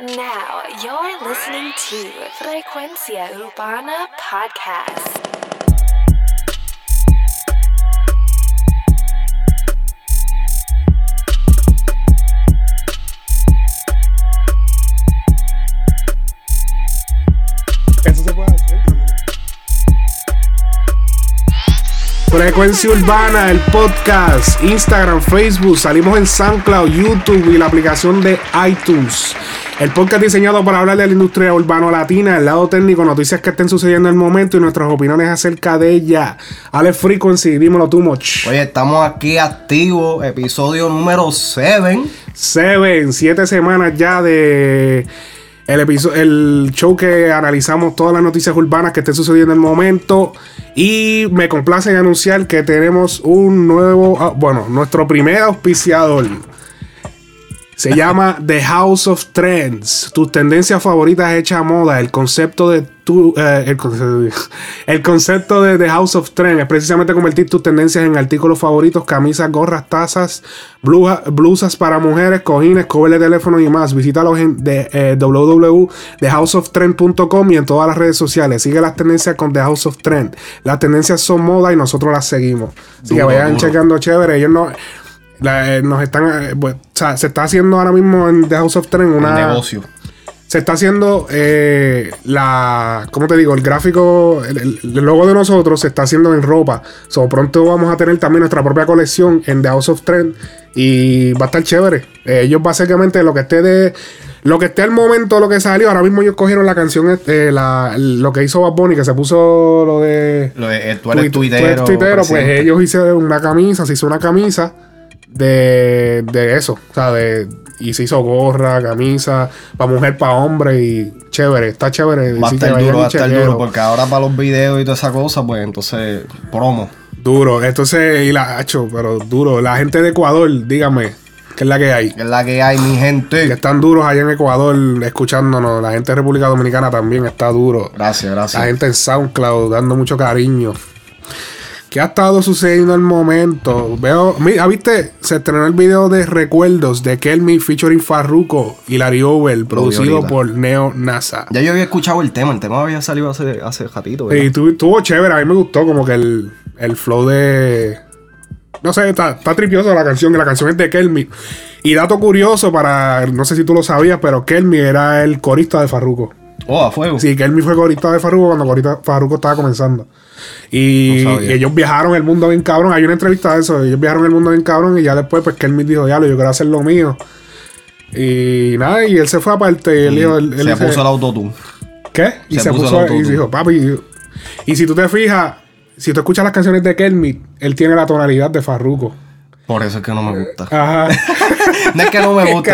Now you're listening to Frecuencia Urbana Podcast. Frecuencia Urbana, el podcast, Instagram, Facebook, salimos en SoundCloud, YouTube y la aplicación de iTunes. El podcast diseñado para hablar de la industria urbano latina, el lado técnico, noticias que estén sucediendo en el momento y nuestras opiniones acerca de ella. Alex Frequency, dímelo too much. Oye, estamos aquí activos, episodio número 7. Seven, siete semanas ya de el, episo- el show que analizamos todas las noticias urbanas que estén sucediendo en el momento. Y me complace en anunciar que tenemos un nuevo, ah, bueno, nuestro primer auspiciador. Se llama The House of Trends. Tus tendencias favoritas hechas a moda. El concepto de tu, eh, el, el concepto de The House of Trends es precisamente convertir tus tendencias en artículos favoritos, camisas, gorras, tazas, bluja- blusas para mujeres, cojines, cover de teléfono y más. Visítalos en de, eh, www.thehouseoftrend.com y en todas las redes sociales. Sigue las tendencias con The House of Trend. Las tendencias son moda y nosotros las seguimos. Así que vayan duro. checando chévere. Ellos no la- eh, nos están eh, o sea, se está haciendo ahora mismo en The House of Trend una negocio. se está haciendo eh, la ¿cómo te digo? el gráfico el, logo de nosotros se está haciendo en ropa so pronto vamos a tener también nuestra propia colección en The House of Trend y va a estar chévere Eh, ellos básicamente lo que esté de lo que esté al momento lo que salió ahora mismo ellos cogieron la canción eh, la- lo que hizo Bad Bunny que se puso lo de Lo de- eh, tú eres Tui- tuitero. tuitero, pues ellos hicieron una camisa, se hizo una camisa de, de eso, o sea, de, y se hizo gorra, camisa, para mujer, para hombre, y chévere, está chévere. Va a que estar duro, va a estar duro. Porque ahora para los videos y toda esa cosa, pues entonces, promo. Duro, entonces, y la hacho, pero duro. La gente de Ecuador, dígame, ¿qué es la que hay? Que es la que hay, mi Que gente. están duros allá en Ecuador escuchándonos. La gente de República Dominicana también está duro. Gracias, La gracias. gente en SoundCloud dando mucho cariño. ¿Qué ha estado sucediendo al momento? Veo, mira, ¿viste? Se estrenó el video de Recuerdos de Kelmy featuring Farruko y Larry Over, producido por Neo NASA. Ya yo había escuchado el tema. El tema había salido hace, hace ratito. ¿verdad? Y tu- tuvo chévere, a mí me gustó como que el, el flow de... No sé, está, está tripioso la canción, que la canción es de Kelmy. Y dato curioso para, no sé si tú lo sabías, pero Kelmy era el corista de Farruko. Oh, a fuego. Sí, Kelmy fue corista de Farruko cuando corista- Farruko estaba comenzando. Y, No y ellos viajaron el mundo bien cabrón. Hay una entrevista de eso. Ellos viajaron el mundo bien cabrón. Y ya después, pues Kelmy dijo, ya, lo yo quiero hacer lo mío. Y nada, y él se fue aparte. Y él él- él se dice, puso el autotune. ¿Qué? Y se, se puso puso, el y dijo, papi. Y, y si tú te fijas, si tú escuchas las canciones de Kelmy, él tiene la tonalidad de Farruko. Por eso es que no me gusta. Ajá. No es que no me guste,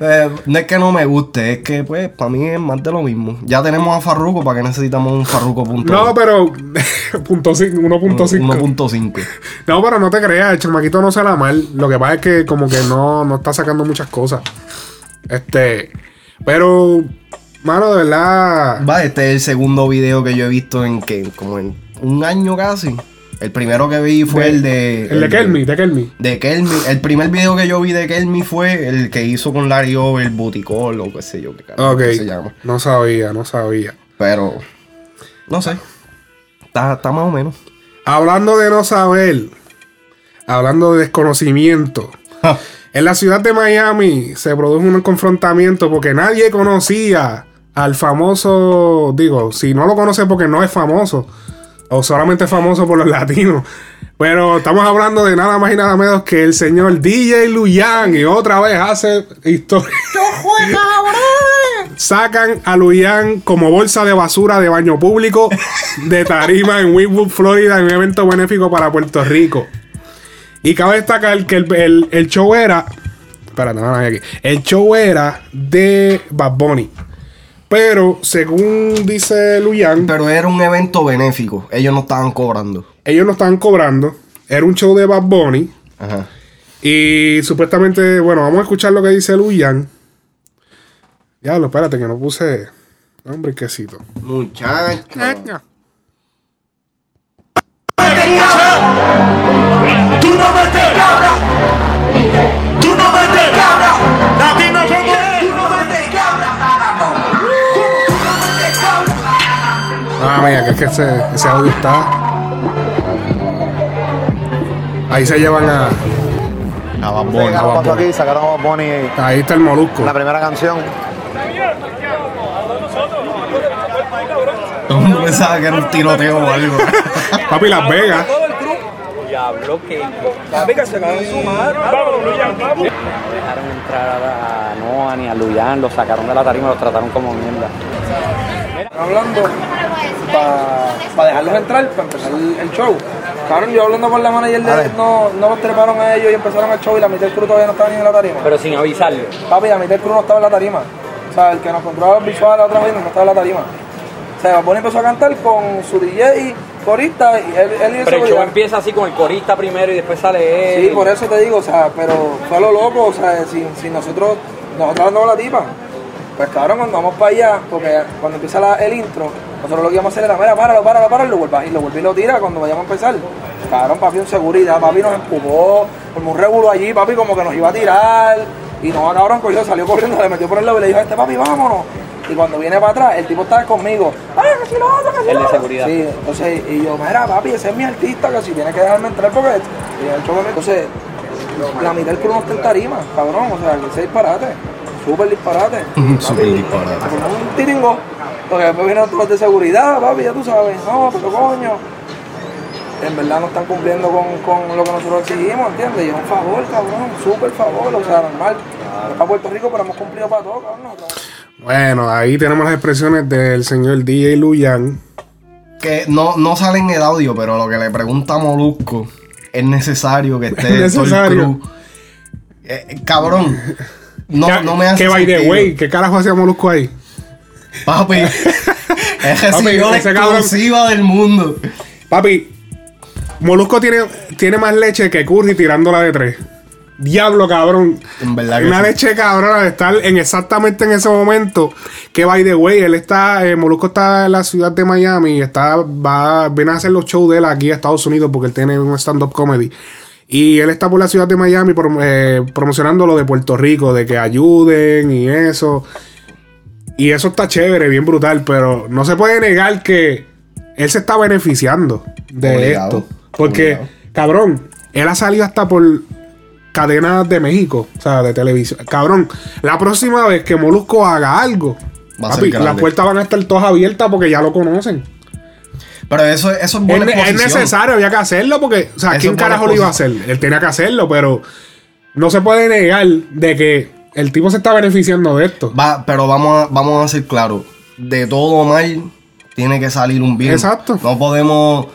eh, no es que no me guste, es que pues para mí es más de lo mismo. Ya tenemos a Farruko, ¿para qué necesitamos un Farruko punto no, pero. punto cinco- 1.5. 1.5? No, pero no te creas, el chamaquito no será mal. Lo que pasa es que como que no, no está sacando muchas cosas. Este. Pero, mano, de verdad. Va, este es el segundo video que yo he visto en que como en un año casi. El primero que vi fue de- el de El de Kelmy, de Kelmy. De Kelmy. El primer video que yo vi de Kelmy fue el que hizo con Larry Over, Buticol o qué sé yo qué carajo se llama. No sabía, no sabía. Pero no sé. Está, está más o menos. Hablando de no saber. Hablando de desconocimiento. En la ciudad de Miami se produjo un confrontamiento porque nadie conocía al famoso, digo, si no lo conoce porque no es famoso, o solamente famoso por los latinos. Pero estamos hablando de nada más y nada menos que el señor DJ Luyan y otra vez hace historia. Sacan a Luyan como bolsa de basura de baño público de tarima en Wynwood, Florida, en un evento benéfico para Puerto Rico. Y cabe destacar que el, el- el show era. Espérate, no, no, aquí. El show era de Bad Bunny. Pero, según dice Luyan, Pero era un evento benéfico. Ellos no estaban cobrando. ellos no estaban cobrando. Era un show de Bad Bunny. Ajá. Y supuestamente, bueno, vamos a escuchar lo que dice Luyan. Diablo, espérate, que no puse. Hombre, quesito. Muchacho. Tú no metes mía, que es que ese, ese audio está. Ahí se llevan a. A Bad Sí, aquí, sacaron a Bad Bunny Ahí está el molusco. la primera canción. Todo el mundo pensaba que era un tiroteo o algo. Papi, Las Vegas. Diablo que. Papi, que se cae en su madre. No dejaron entrar a, Noah ni a Luyan, los sacaron de la tarima, los trataron como mierda. Hablando para dejarlos entrar, para empezar el, el show. Cabrón, yo hablando con la manager de no, no los treparon a ellos y empezaron el show y la mitad del crew todavía no estaba ni en la tarima. Pero sin avisarle. Papi, la mitad del crew no estaba en la tarima. O sea, el que nos controlaba los visuales otra vez no estaba en la tarima. O sea, Bunny empezó a cantar con su DJ, corista y él, él y el Pero el show empieza así con el corista primero y después sale él. Sí, por eso te digo, o sea, pero fue lo loco, o sea, si, si nosotros, nosotros andamos la tipa, pues cabrón, cuando vamos para allá, porque cuando empieza la- el intro, nosotros lo que íbamos a hacer era, mira, páralo, páralo, páralo, y lo vuelve, y lo vuelve y lo tira cuando vayamos a empezar. Cabrón, papi, en seguridad, papi nos empujó, como un revuelo allí, papi, como que nos iba a tirar, y no, cabrón, cogió, salió corriendo, le metió por el lado y le dijo a este papi, vámonos. Y cuando viene para atrás, el tipo estaba conmigo, ¡ah, que si lo otro, que si El lo de otro". seguridad. Sí, entonces, y yo, mira, papi, ese es mi artista, que si tiene que dejarme entrar porque y el mí". Entonces, la mitad del crew no está en tarima, cabrón, o sea, que ese disparate, súper disparate. Súper disparate. Como un tiringo, porque después vienen otros de seguridad, papi, ya tú sabes, no, pero coño. En verdad no están cumpliendo con, con lo que nosotros exigimos, ¿entiendes? Y es un favor, cabrón, súper favor, o sea, normal. Para Puerto Rico, pero hemos cumplido para todo, cabrón. Bueno, ahí tenemos las expresiones del señor DJ Luyan. Que no, no sale en el audio, pero lo que le pregunta a Molusco es necesario que esté Es todo el necesario. crew. Eh, cabrón. No, no me hace Que by the way, ¿qué carajo hacía Molusco ahí? Papi, es recibió la exclusiva del mundo. Papi, Molusco tiene, tiene más leche que Curry tirándola de tres. Diablo, cabrón. En verdad que Una sí. leche cabrona de estar en exactamente en ese momento. Que by the way, él está, eh, Molusco está en la ciudad de Miami y está, va, viene a hacer los shows de él aquí a Estados Unidos porque él tiene un stand-up comedy. Y él está por la ciudad de Miami prom- eh, promocionando lo de Puerto Rico, de que ayuden y eso. Y eso está chévere, bien brutal, pero no se puede negar que él se está beneficiando de Obligado, esto. Porque, obligado. cabrón, él ha salido hasta por cadenas de México, o sea, de televisión. Cabrón, la próxima vez que Molusco haga algo, papi, las puertas van a estar todas abiertas porque ya lo conocen. Pero eso, eso es Es, buena es exposición. necesario, había que hacerlo porque, o sea, Eso ¿quién es carajo lo iba a hacer? Él tenía que hacerlo, pero no se puede negar de que el tipo se está beneficiando de esto. Va, pero vamos a, vamos a ser claros. De todo mal tiene que salir un bien. Exacto. No podemos,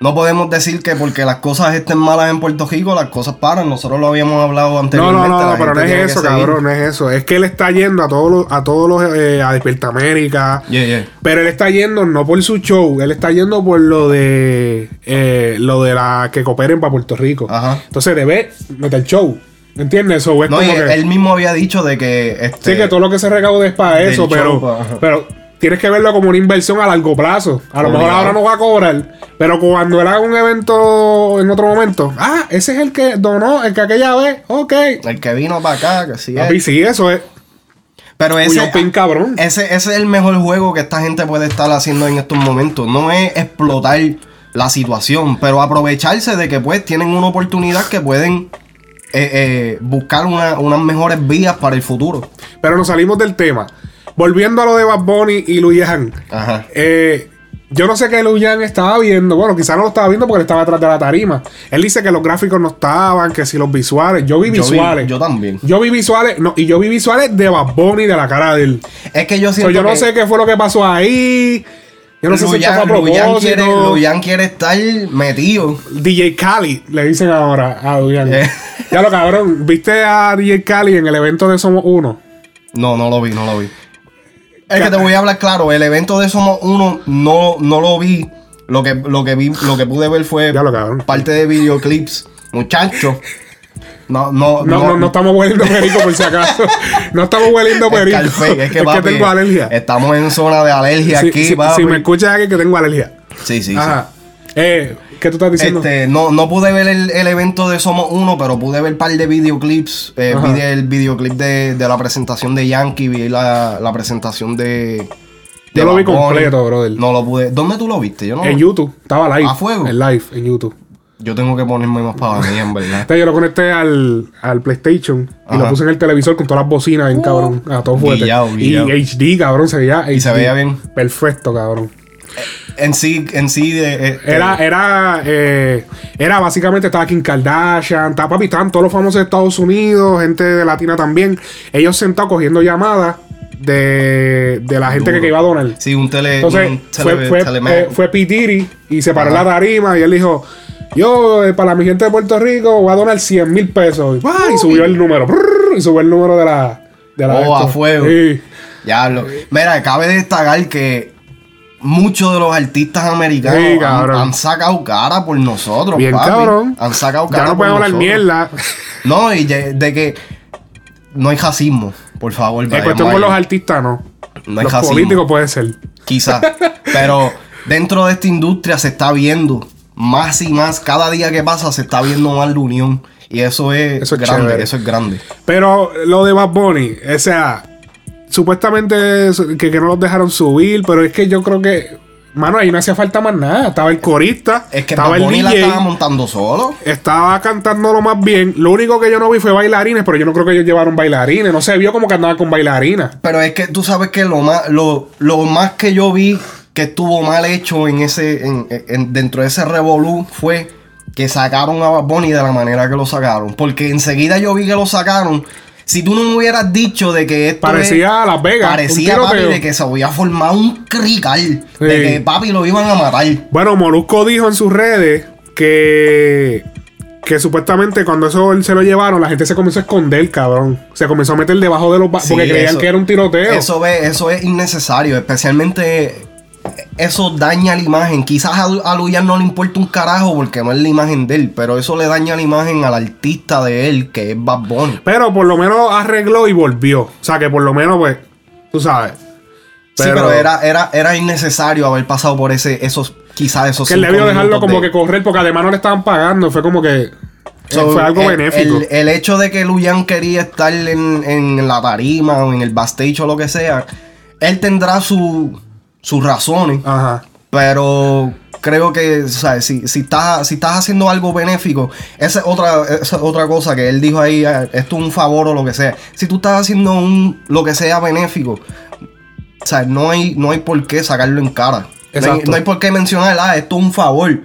no podemos decir que porque las cosas estén malas en Puerto Rico, las cosas paran. Nosotros lo habíamos hablado anteriormente. no, no, no, pero no es eso, cabrón, no es eso. Es que él está yendo a todos los, a todos los, eh, a Despierta América. Yeah, yeah. Pero él está yendo no por su show, él está yendo por lo de eh, lo de la que cooperen para Puerto Rico. Ajá. Entonces debe meter show. ¿Entiendes? Eso es No, y como que, él mismo había dicho de que este, sí, que todo lo que se recaude es para eso, pero, show, pero tienes que verlo como una inversión a largo plazo. A lo mejor ahora no va a cobrar, pero cuando él haga un evento en otro momento, ah, ese es el que donó, el que aquella vez, ok. el que vino para acá, que sí Papi, es. sí, eso es. Pero Ese, ese, pin cabrón. ese, ese es el mejor juego que esta gente puede estar haciendo en estos momentos. No es explotar la situación, pero aprovecharse de que pues tienen una oportunidad que pueden eh, eh, buscar una- unas mejores vías para el futuro. Pero nos salimos del tema. Volviendo a lo de Bad Bunny y Luyan. Ajá. Eh, yo no sé qué Luyan estaba viendo. Bueno, quizás no lo estaba viendo porque él estaba atrás de la tarima. Él dice que los gráficos no estaban, que si los visuales. Yo vi Yo vi- visuales. yo también. Yo vi visuales. No, y yo vi visuales de Bad Bunny, de la cara de él. Es que yo So, siento yo no que sé qué fue lo que pasó ahí. Yo no sé si fue a quiere, propósito. Luyan quiere estar metido. DJ Cali, le dicen ahora a Luyan. Eh. Ya lo cabrón. ¿Viste a DJ Cali en el evento de Somos Uno? No, no lo vi, no lo vi. Es que te voy a hablar claro, el evento de Somos Uno no, no lo vi. Lo que, lo que vi, lo que pude ver fue lo parte de videoclips. Muchachos. No, no, No, no, no, estamos hueliendo perico por si acaso. No estamos hueliendo perico. Es que, papi, tengo alergia. Estamos en zona de alergia aquí, si, papi. si me escuchas aquí que tengo alergia. Sí, sí, sí. Ajá. Eh, ¿Qué tú estás diciendo? Este, no, no pude ver el, el evento de Somos Uno, pero pude ver un par de videoclips. Eh, vi el videoclip de, de la presentación de Yankee, vi la, la presentación de, de Yo lo vi completo, brother. No lo pude. ¿Dónde tú lo viste? Yo no. En YouTube, estaba live. ¿A fuego? En live, en YouTube. Yo tengo que ponerme más para mí, en verdad. Entonces yo lo conecté al, al PlayStation y lo puse en el televisor con todas las bocinas, bien cabrón. A todo fuerte. Y HD, cabrón, se veía Y se HD. veía bien. Perfecto, cabrón. En sí, en sí, de, eh, Era, era, eh, era básicamente, estaba Kim Kardashian, estaba papi, estaban todos los famosos de Estados Unidos, gente de Latina también. Ellos sentados cogiendo llamadas de, de la gente que, Duro. que iba a donar. Sí, un tele. Entonces un fue, tele- fue, teleman. eh, fue P. Diddy y se paró Ajá. la tarima y él dijo, yo eh, para mi gente de Puerto Rico voy a donar 100 mil pesos. Y, subió el número. brrr, y subió el número de la... De la Oh, a fuego. Sí. Diablo. Mira, cabe destacar que muchos de los artistas americanos Sí, han, sacado cara por nosotros. Bien papi. cabrón. Han sacado cara Ya no pueden hablar mierda. No, y de, de que no hay racismo, por favor. En cuestión con los artistas, no. No hay los racismo. políticos puede ser. Quizás. Pero dentro de esta industria se está viendo más y más. Cada día que pasa se está viendo más la unión. Y eso es, Eso es grande. chévere. Eso es grande. Pero lo de Bad Bunny, o sea, supuestamente es que, que no los dejaron subir, pero es que yo creo que, mano, ahí no hacía falta más nada. Estaba el corista, Es que estaba el Bunny la DJ, estaba montando solo. estaba cantándolo más bien. Lo único que yo no vi fue bailarines, pero yo no creo que ellos llevaron bailarines. No se vio como que andaban con bailarinas. Pero es que tú sabes que lo más, lo, lo más que yo vi que estuvo mal hecho en ese, en, en- dentro de ese revolú fue que sacaron a Bad Bunny de la manera que lo sacaron. Porque enseguida yo vi que lo sacaron. Si tú no me hubieras dicho de que esto Parecía es- a Las Vegas, Parecía, papi, de que se había formado un crical. De que papi lo iban a matar. Bueno, Molusco dijo en sus redes que. Que supuestamente cuando eso él se lo llevaron, la gente se comenzó a esconder, cabrón. Se comenzó a meter debajo de los Sí, porque creían eso- que era un tiroteo. Eso, ve, eso es innecesario, especialmente eso daña la imagen. Quizás a, a Luyan no le importa un carajo porque no es la imagen de él, pero eso le daña la imagen al artista de él, que es Bad Bunny. Pero por lo menos arregló y volvió. O sea que por lo menos, pues, tú sabes. sí, pero era, era, era innecesario haber pasado por ese, esos, quizás esos que él debió dejarlo como de- que correr porque además no le estaban pagando. Fue como que. eh, So, fue algo el, benéfico. El, el hecho de que Luyan quería estar en, en la tarima o en el backstage o lo que sea, él tendrá su, sus razones. Ajá. Pero creo que, sea, si, si, estás, si estás haciendo algo benéfico, esa es otra, esa es otra cosa que él dijo ahí, eh, esto es un favor o lo que sea. Si tú estás haciendo un, lo que sea benéfico, sea, no hay, no hay por qué sacarlo en cara. No hay, Exacto. no hay por qué mencionar, ah, esto es un favor.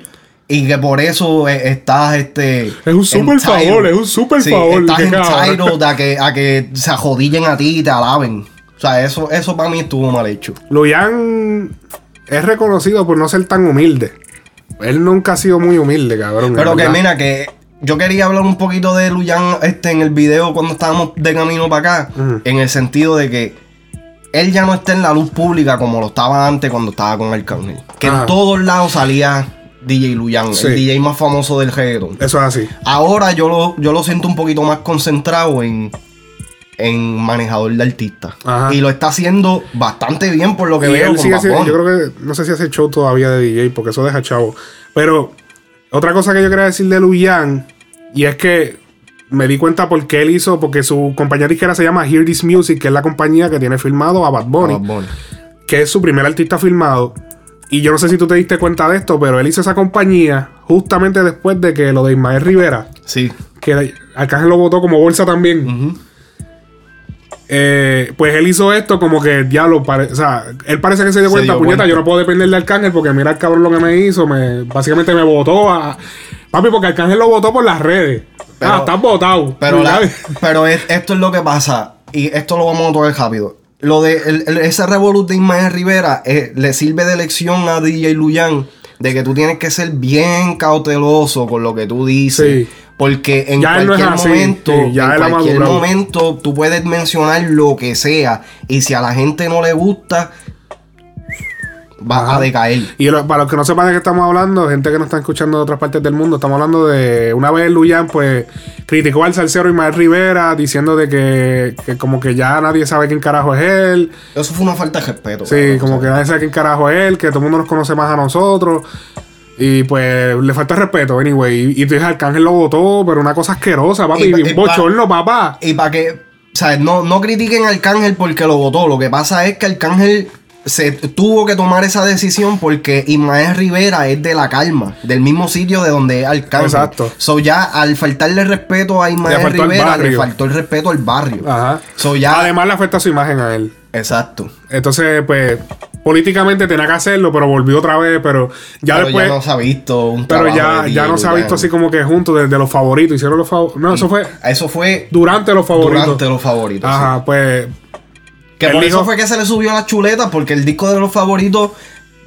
Y que por eso eh, estás este. Es un super favor, es un super Sí, favor, Estás entitled a que, a que se ajodillen a ti y te alaben. O sea, eso, eso para mí estuvo mal hecho. Luyan es reconocido por no ser tan humilde. Él nunca ha sido muy humilde, cabrón. Pero que mira, que yo quería hablar un poquito de Luyan este, en el video cuando estábamos de camino para acá. En el sentido de que él ya no está en la luz pública como lo estaba antes cuando estaba con Arcángel. Que Ajá. en todos lados salía DJ Luyan, Sí. el DJ más famoso del reggaeton. Eso es así. Ahora yo lo, yo lo siento un poquito más concentrado en, en manejador de artistas. Ajá. Y lo está haciendo bastante bien por lo que Y veo. con yo creo que no sé si hace show todavía de DJ porque eso deja chavo. Pero otra cosa que yo quería decir de Luyan y es que me di cuenta porque él hizo, porque su compañía disquera se llama Hear This Music, que es la compañía que tiene filmado a Bad Bunny, Bad Bunny. que es su primer artista filmado. Y yo no sé si tú te diste cuenta de esto, pero él hizo esa compañía justamente después de que lo de Ismael Rivera, Sí. que Arcángel lo votó como bolsa también. Ujú. Eh, pues él hizo esto como que el diablo, o sea, él parece que se dio Se cuenta, dio puñeta, cuenta. yo no puedo depender de Arcángel porque mira el cabrón lo que me hizo, me, básicamente me votó a... Papi, porque Arcángel lo votó por las redes. Pero- ah, estás votado. Pero, pero es- esto es lo que pasa. Y esto lo vamos a tocar rápido. Lo de el- el- ese revolut de Ismael Rivera eh, le sirve de lección a DJ Luyan de que tú tienes que ser bien cauteloso con lo que tú dices. Sí. Porque en Ya no cualquier momento, sí, ya en cualquier momento, tú puedes mencionar lo que sea. Y si a la gente no le gusta, va Ajá. a decaer. Y lo- para los que no sepan de qué estamos hablando, gente que nos está escuchando de otras partes del mundo, estamos hablando de una vez Luyan pues criticó al salsero Ismael Rivera diciendo de que, que como que ya nadie sabe quién carajo es él. Eso fue una falta de respeto. Sí, como que nadie sabe quién carajo es él, que todo el mundo nos conoce más a nosotros. Y pues le falta respeto, anyway. Y, y entonces Arcángel lo votó, pero una cosa asquerosa, papi. Y un y pa- bochorno, papá. Y para que, o sea, no, no critiquen a Arcángel porque lo votó. Lo que pasa es que Arcángel se tuvo que tomar esa decisión porque Ismael Rivera es de la calma, del mismo sitio de donde es Arcángel. Exacto. So ya al faltarle respeto a Ismael Rivera, le faltó el respeto al barrio. Ajá. So ya. Además le afecta su imagen a él. exacto. Entonces, pues, políticamente tenía que hacerlo, pero volvió otra vez, pero ya Pero después... ya no se ha visto un pero ya, ya no se ha visto así como que juntos desde los favoritos. Hicieron los favoritos. No, eso fue Eso fue durante los favoritos. durante los favoritos. Ajá, sí. pues... Que por dijo- eso fue que se le subió las chuletas, porque el disco de los favoritos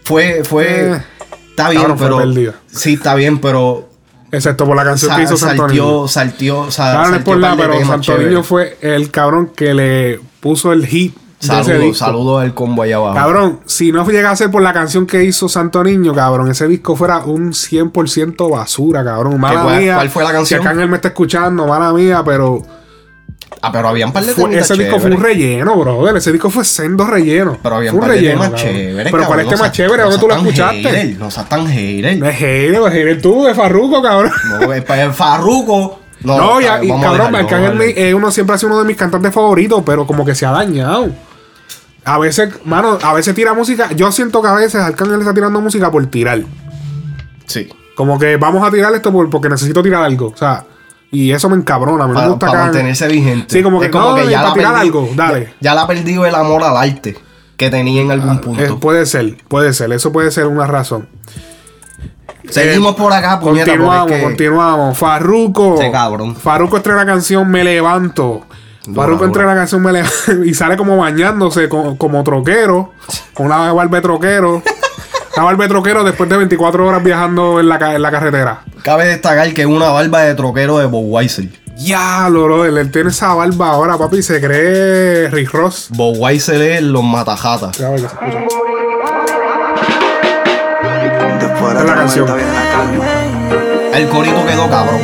fue. fue Eh, está bien, pero. Sí, está bien, pero. Excepto por la canción que hizo Santo saltió, saltió, sa- Claro, saltió por de pero temas Santo chéveres. Niño fue el cabrón que le puso el hit Saludos, saludos al combo allá abajo. Cabrón, si no llega a ser por la canción que hizo Santo Niño, cabrón, ese disco fuera un 100% basura, cabrón. Mala cuál- mía. cuál fue la canción? Si Arcángel me está escuchando, mala mía, pero Ah, pero había un par de fue- ese disco fue un relleno, brother. Ese disco fue sendo relleno. Pero había un par de relleno. temas chéveres. Pero ¿cuál es tema chévere? no ¿Dónde tú lo escuchaste? hater, No seas tan hater. No es hater, es hater tú, de Farruko, cabrón. No, es para el Farruko. No, No, y, cabrón, Arcángel eh, uno siempre ha sido uno de mis cantantes favoritos, pero como que se ha dañado. A veces, mano, a veces tira música. Yo siento que a veces Arcángel está tirando música por tirar. Sí. Como que vamos a tirar esto por- porque necesito tirar algo. O sea, y eso me encabrona. Me Para, gusta para que mantenerse vigente. Sí, como que, Es no, ya para la tirar perdí- algo, dale. Ya, ya la ha perdido el amor al arte que tenía en algún Eh, punto. puede ser, puede ser. Eso puede ser una razón. Seguimos por acá, puñeta. Continuamos, es que- continuamos. Farruko. Ese cabrón. Farruko estrena la canción Me Levanto. Farruko dura. estrena la canción Me Levanto y sale como bañándose co- como troquero. Con una barba de troquero. Una barba de troquero después de 24 horas viajando en la, en la carretera. Cabe destacar que es una barba de troquero de Bob Weiser. Ya, bro, él, él tiene esa barba ahora, papi, y se cree Rick Ross. Bob Weiser es los matajatas. Ya. Después Esta es la canción. El corito quedó cabrón.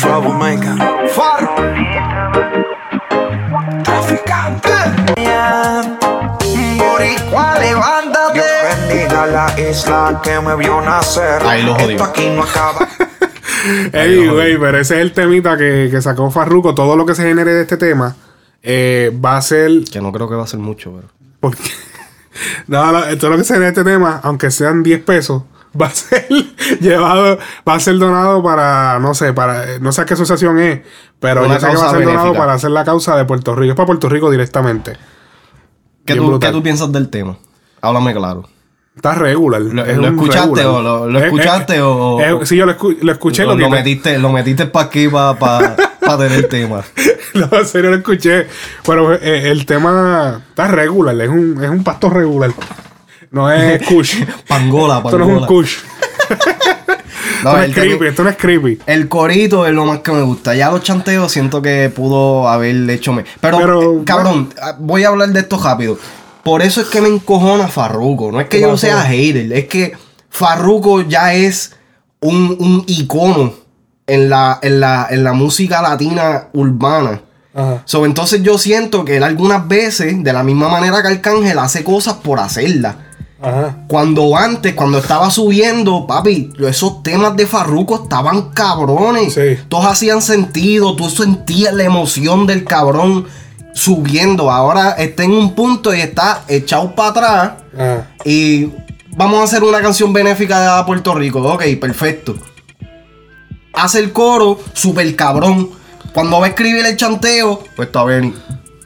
Troublemaker. Faro. Traficante. Boricua, levántate. Dios bendiga la isla que me vio nacer. Ahí lo jodió. Esto aquí no acaba. Ey, güey, pero ese es el temita que, que sacó Farruko. Todo lo que se genere de este tema eh, va a ser. Que no creo que va a ser mucho, pero. Porque. No, no, todo lo que se genere de este tema, aunque sean 10 pesos, va a ser llevado, va a ser donado para, no sé, para, no sé a qué asociación es, pero Una sé que va a ser donado benéfica. para hacer la causa de Puerto Rico. Es para Puerto Rico directamente. ¿Qué tú. ¿Qué tú piensas del tema? Háblame claro. Está regular. ¿Lo- es lo un escuchaste regular. o lo- lo Es- escuchaste es- o- sí, yo lo, escu- lo escuché. lo, Lo, metiste, lo metiste para aquí para tener tema. No, en serio lo escuché. Pero eh, el tema está regular. Es un, es un pasto regular. No es kush. Pangola, Esto no es un pangola. kush. No, esto no el es creepy. Esto no es creepy. El corito es lo más que me gusta. Ya los chanteos siento que pudo haber hecho me. Pero, Pero, eh, cabrón, voy a hablar de esto rápido. Por eso es que me encojona Farruko. No es que ¿Qué yo sea hater, es que Farruko ya es un, un icono en la, en, la, en la música latina urbana. Ajá. So, entonces yo siento que él algunas veces, de la misma manera que Arcángel, hace cosas por hacerlas. Ajá. Cuando antes, cuando estaba subiendo, papi, esos temas de Farruko estaban cabrones. Sí. Todos hacían sentido, tú sentías la emoción del cabrón subiendo. Ahora está en un punto y está echado para atrás. Ajá. Y vamos a hacer una canción benéfica de Puerto Rico. Ok, perfecto. Hace el coro, super cabrón. Cuando va a escribir el chanteo, pues está bien.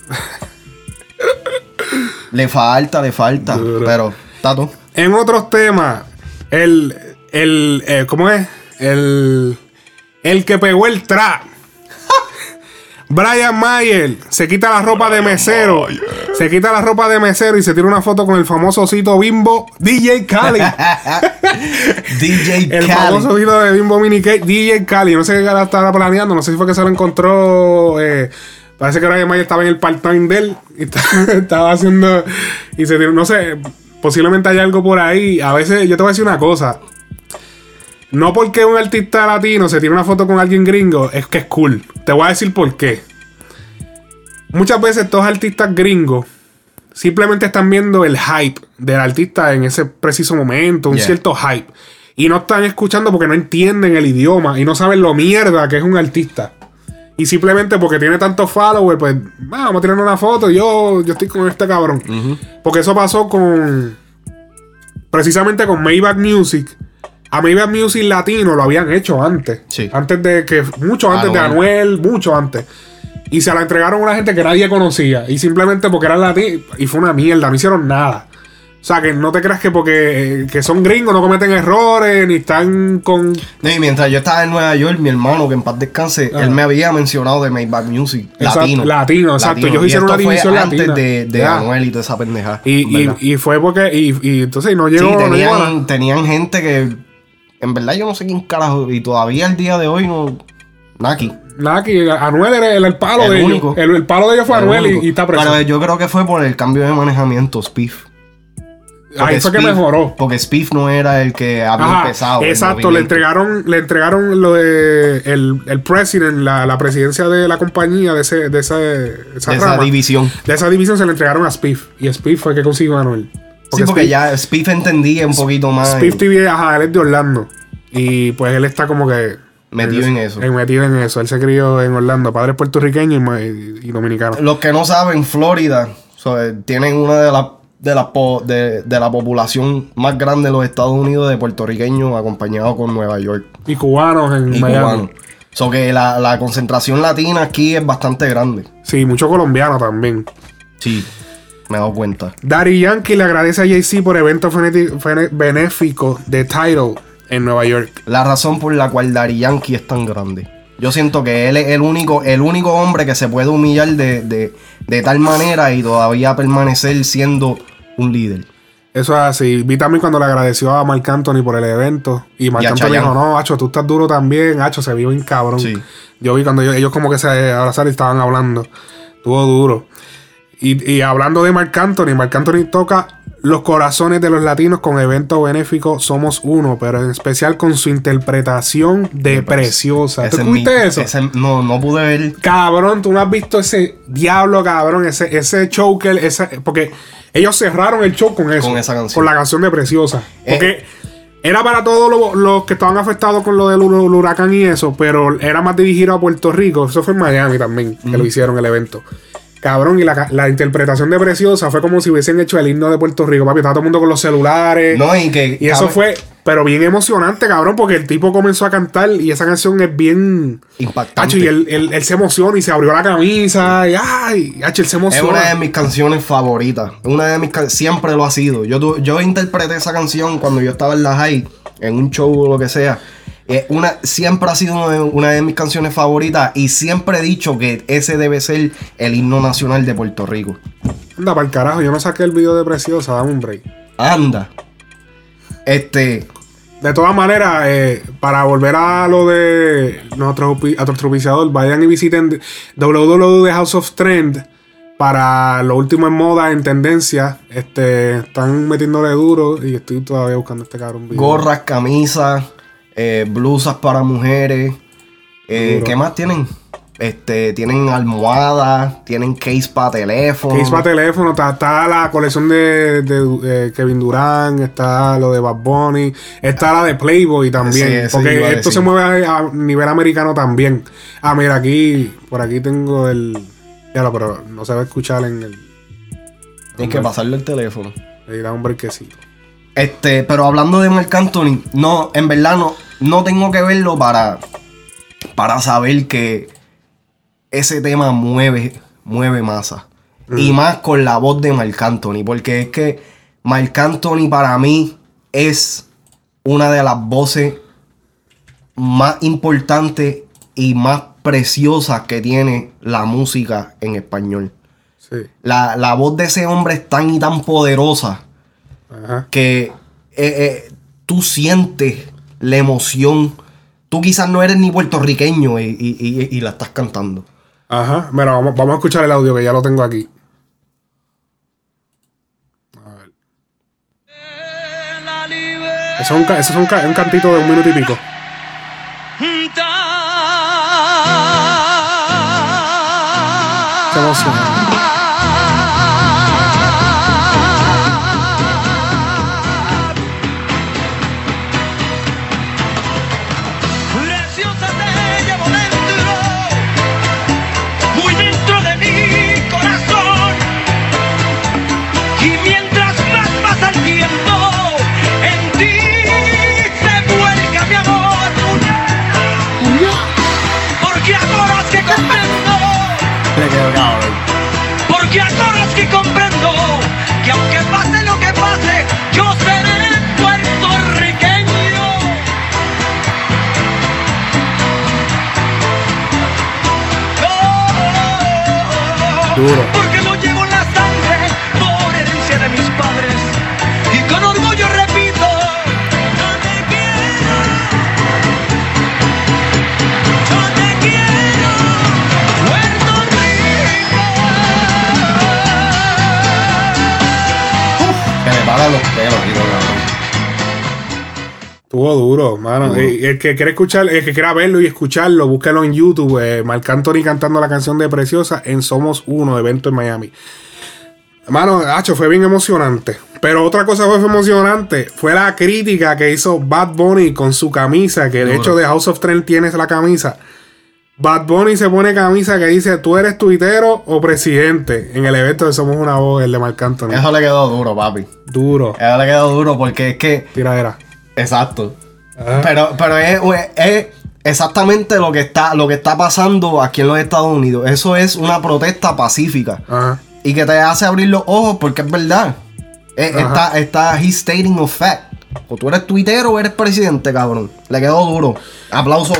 le falta, le falta. Duro. Pero, tato. En otros temas, el. el eh, ¿Cómo es? El. El que pegó el trap. Brian Mayer se quita la ropa de mesero. Se quita la ropa de mesero y se tira una foto con el famoso osito bimbo DJ Cali. DJ El Cali. famoso osito de bimbo mini cake DJ Cali. No sé qué la estaba planeando. No sé si fue que se lo encontró. eh, parece que Brian Mayer estaba en el part-time de él. Y estaba, estaba haciendo. Y se tiró. No sé. Posiblemente hay algo por ahí. A veces, yo te voy a decir una cosa. No porque un artista latino se tire una foto con alguien gringo, es que es cool. Te voy a decir por qué. Muchas veces estos artistas gringos simplemente están viendo el hype del artista en ese preciso momento, un Yeah. cierto hype. Y no están escuchando porque no entienden el idioma y no saben lo mierda que es un artista. Y simplemente porque tiene tantos followers, pues ah, vamos a tirar una foto. Yo, yo estoy con este cabrón. Porque eso pasó con. Precisamente con Maybach Music. A Maybach Music Latino lo habían hecho antes. Sí. Antes de que. Mucho antes de Anuel. Anuel, mucho antes. Y se la entregaron a una gente que nadie conocía. Y simplemente porque eran latinos. Y fue una mierda. No hicieron nada. O sea, que no te creas que porque eh, que son gringos no cometen errores ni están con. No, y mientras yo estaba en Nueva York, mi hermano, que en paz descanse, él me había mencionado de Maybach Music. Exacto, latino. latino, exacto. Ellos Y hicieron esto una división antes latina. de, de. Anuel y toda esa pendeja. Y, y, y fue porque. Y, y entonces no llegó. sí, no a nada. tenían, tenían gente que. En verdad yo no sé quién carajo. Y todavía el día de hoy no. Naki. Que Anuel era el, el palo El de ellos. único. El, el palo de ellos fue El Anuel y está preso. Pero yo creo que fue por el cambio de manejamiento, Spiff. Ahí fue que mejoró. Porque Spiff no era el que había Ajá, empezado. el exacto, le entregaron, le entregaron lo de el, el president, la, la presidencia de la compañía de ese, de esa, esa, De esa división. De esa división se le entregaron a Spiff. Y Spiff fue el que consiguió a Anuel. sí, porque Spiff- ya Spiff entendía un poquito más. Spiff TV, ajá, él es de Orlando. Y pues él está como que. Metido en eso. Metido en eso. Él se crió en Orlando. Padre puertorriqueño y, y- y dominicano. Los que no saben, Florida so, eh, tienen una de las de la, po- de, de la población más grande de los Estados Unidos de puertorriqueños acompañado con Nueva York Y cubanos en y Miami. cubanos. So que la, la concentración latina aquí es bastante grande. Sí, mucho colombiano también. Sí, me he dado cuenta. Daddy Yankee le agradece a Jay-Z por evento feneti- fene- benéfico de Tidal en Nueva York. La razón por la cual Daddy Yankee es tan grande. Yo siento que él es el único, el único hombre que se puede humillar de, de, de tal manera y todavía permanecer siendo un líder. Eso es así. Vi también cuando le agradeció a Marc Anthony por el evento. Y Marc Y Anthony dijo, no, Hacho, tú estás duro también. Hacho, se vio bien cabrón. Sí. Yo vi cuando ellos, ellos como que se abrazaron y estaban hablando. Estuvo duro. Y, y hablando de Marc Anthony, Marc Anthony toca los corazones de los latinos con evento benéfico Somos Uno, pero en especial con su interpretación de Preciosa. ¿Tú Ese es escuchaste eso? ese- no, no pude ver. Cabrón, tú no has visto ese diablo, cabrón, ese, ese él- esa- porque ellos cerraron el show con eso. Con esa canción. Con la canción de Preciosa. Eh. Porque era para todos los, los que estaban afectados con lo del hu- el huracán y eso, pero era más dirigido a Puerto Rico. Eso fue en Miami también, que lo hicieron el evento. Cabrón, y la, la interpretación de Preciosa fue como si hubiesen hecho el himno de Puerto Rico, papi. Estaba todo el mundo con los celulares. No, y que. y eso fue, pero bien emocionante, cabrón, porque el tipo comenzó a cantar y esa canción es bien. Impactante. Hacho, y él, él- él se emociona y se abrió la camisa. Y ay, hacho, él se Es emociona. una de mis canciones favoritas. Una de mis can- siempre lo ha sido. Yo, yo interpreté esa canción cuando yo estaba en la high, en un show o lo que sea. Eh, una, siempre ha sido una de, una de mis canciones favoritas y siempre he dicho que ese debe ser el himno nacional de Puerto Rico. Anda, para el carajo, yo no saqué el video de Preciosa, dame un break. Anda. Este. De todas maneras, eh, para volver a lo de nuestro, nuestro vayan y visiten www de House of Trend para lo último en moda, en tendencia. Este, están metiéndole duro y estoy todavía buscando este cabrón video. Gorras, camisas, eh, blusas para mujeres. Eh. ¿Qué más tienen? Este, tienen almohadas, tienen case para teléfono. Case para teléfono, está, está la colección de, de, eh, Kevin Durant, está lo de Bad Bunny, está la de Playboy también. Sí, porque esto se mueve a, a nivel americano también. Ah, mira, aquí, por aquí tengo el. Ya lo, pero no se va a escuchar en el. Tienes que pasarle el teléfono. Ahí da un brequecito. Este, pero hablando de Marc Anthony, no, en verdad no, no tengo que verlo para, para saber que ese tema mueve, mueve masa. Y más con la voz de Marc Anthony, porque es que Marc Anthony para mí es una de las voces más importantes y más preciosas que tiene la música en español. Sí. La, la voz de ese hombre es tan y tan poderosa Ajá. que eh, eh, tú sientes la emoción. Tú quizás no eres ni puertorriqueño y, y- y- y la estás cantando. Ajá. Mira, vamos, vamos a escuchar el audio que ya lo tengo aquí. A ver. Eso es un, un, ca- un cantito de un minuto y pico. Se emociona. Duro. Porque Estuvo duro, mano. Y el que quiera escuchar, el que quiera verlo y escucharlo, búsquelo en YouTube. Eh, Marc Anthony cantando la canción de Preciosa en Somos Uno, evento en Miami. Mano, Hacho, fue bien emocionante. Pero otra cosa fue emocionante fue la crítica que hizo Bad Bunny con su camisa, que de hecho de House of Trend tienes la camisa. Bad Bunny se pone camisa que dice, tú eres tuitero o presidente en el evento de Somos Una Voz, el de Marc Anthony. Eso le quedó duro, papi. Duro. Eso le quedó duro porque es que. Tiradera. Exacto. Ajá. Pero, pero es, es exactamente lo que está, lo que está pasando aquí en los Estados Unidos. Eso es una protesta pacífica. Ajá. Y que te hace abrir los ojos porque es verdad. Eh, está, está he stating of fact. O tú eres tuitero o eres presidente, cabrón. Le quedó duro. Aplauso.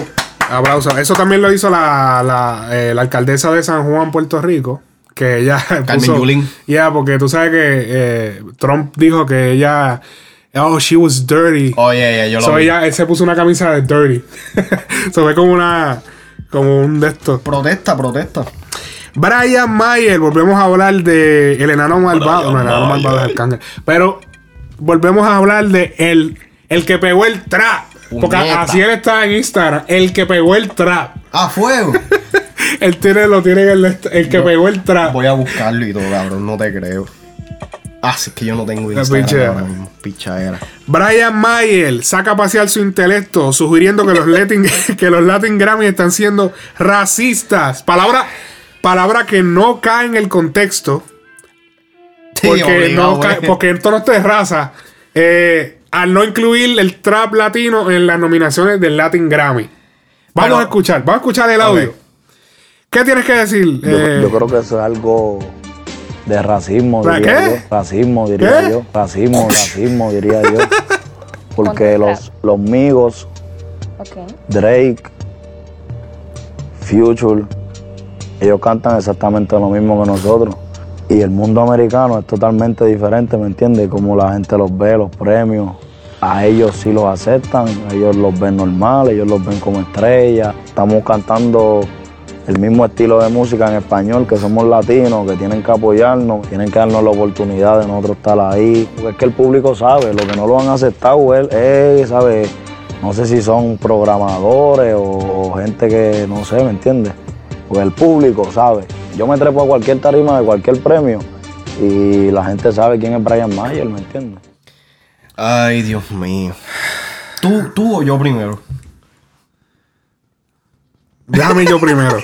Aplausos. Eso también lo hizo la, la, eh, la alcaldesa de San Juan, Puerto Rico. Que ella puso. Yulín. Ya, porque tú sabes que eh, Trump dijo que ella. Oh, she was dirty. Oye, oye, yo lo so vi. ella, él se puso una camisa de dirty. se ve como una. Como un de estos. Protesta, protesta. Brian Mayer, volvemos a hablar de El Enano Malvado. No, el Enano Mayer. Malvado es el cángel. Pero volvemos a hablar de el, el que pegó el trap. Porque así él está en Instagram. El que pegó el trap. ¡A fuego! Él tiene, lo tiene en el, el que pegó el trap. Voy a buscarlo y todo, cabrón. No te creo. Ah, sí, es que yo no tengo Instagram ahora mismo. Pichadera. Brian Mayer saca a pasear su intelecto, sugiriendo que los Latin, que los Latin Grammy están siendo racistas. Palabra, palabra que no cae en el contexto. Sí, Porque, obligado, no cae- de raza, eh, al no incluir el trap latino en las nominaciones del Latin Grammy. Vamos Pero- a escuchar, vamos a escuchar el audio. ¿Qué tienes que decir? Yo, eh, yo creo que eso es algo de racismo, ¿Ra- diría qué? yo. Racismo, diría ¿Qué? yo. Racismo, racismo, diría yo. Porque los, los Migos, Drake, Future, ellos cantan exactamente lo mismo que nosotros. Y el mundo americano es totalmente diferente, ¿me entiendes? Como la gente los ve, los premios. A ellos sí los aceptan, ellos los ven normal, ellos los ven como estrellas. Estamos cantando el mismo estilo de música en español, que somos latinos, que tienen que apoyarnos, tienen que darnos la oportunidad de nosotros estar ahí. Porque es que el público sabe, lo que no lo han aceptado es, es, ¿sabe? No sé si son programadores o, o gente que, no sé, ¿me entiendes? Pues el público sabe. Yo me trepo a cualquier tarima de cualquier premio y la gente sabe quién es Brian Mayer, ¿me entiendes? Ay, Dios mío. ¿Tú, tú o yo primero? Déjame yo primero.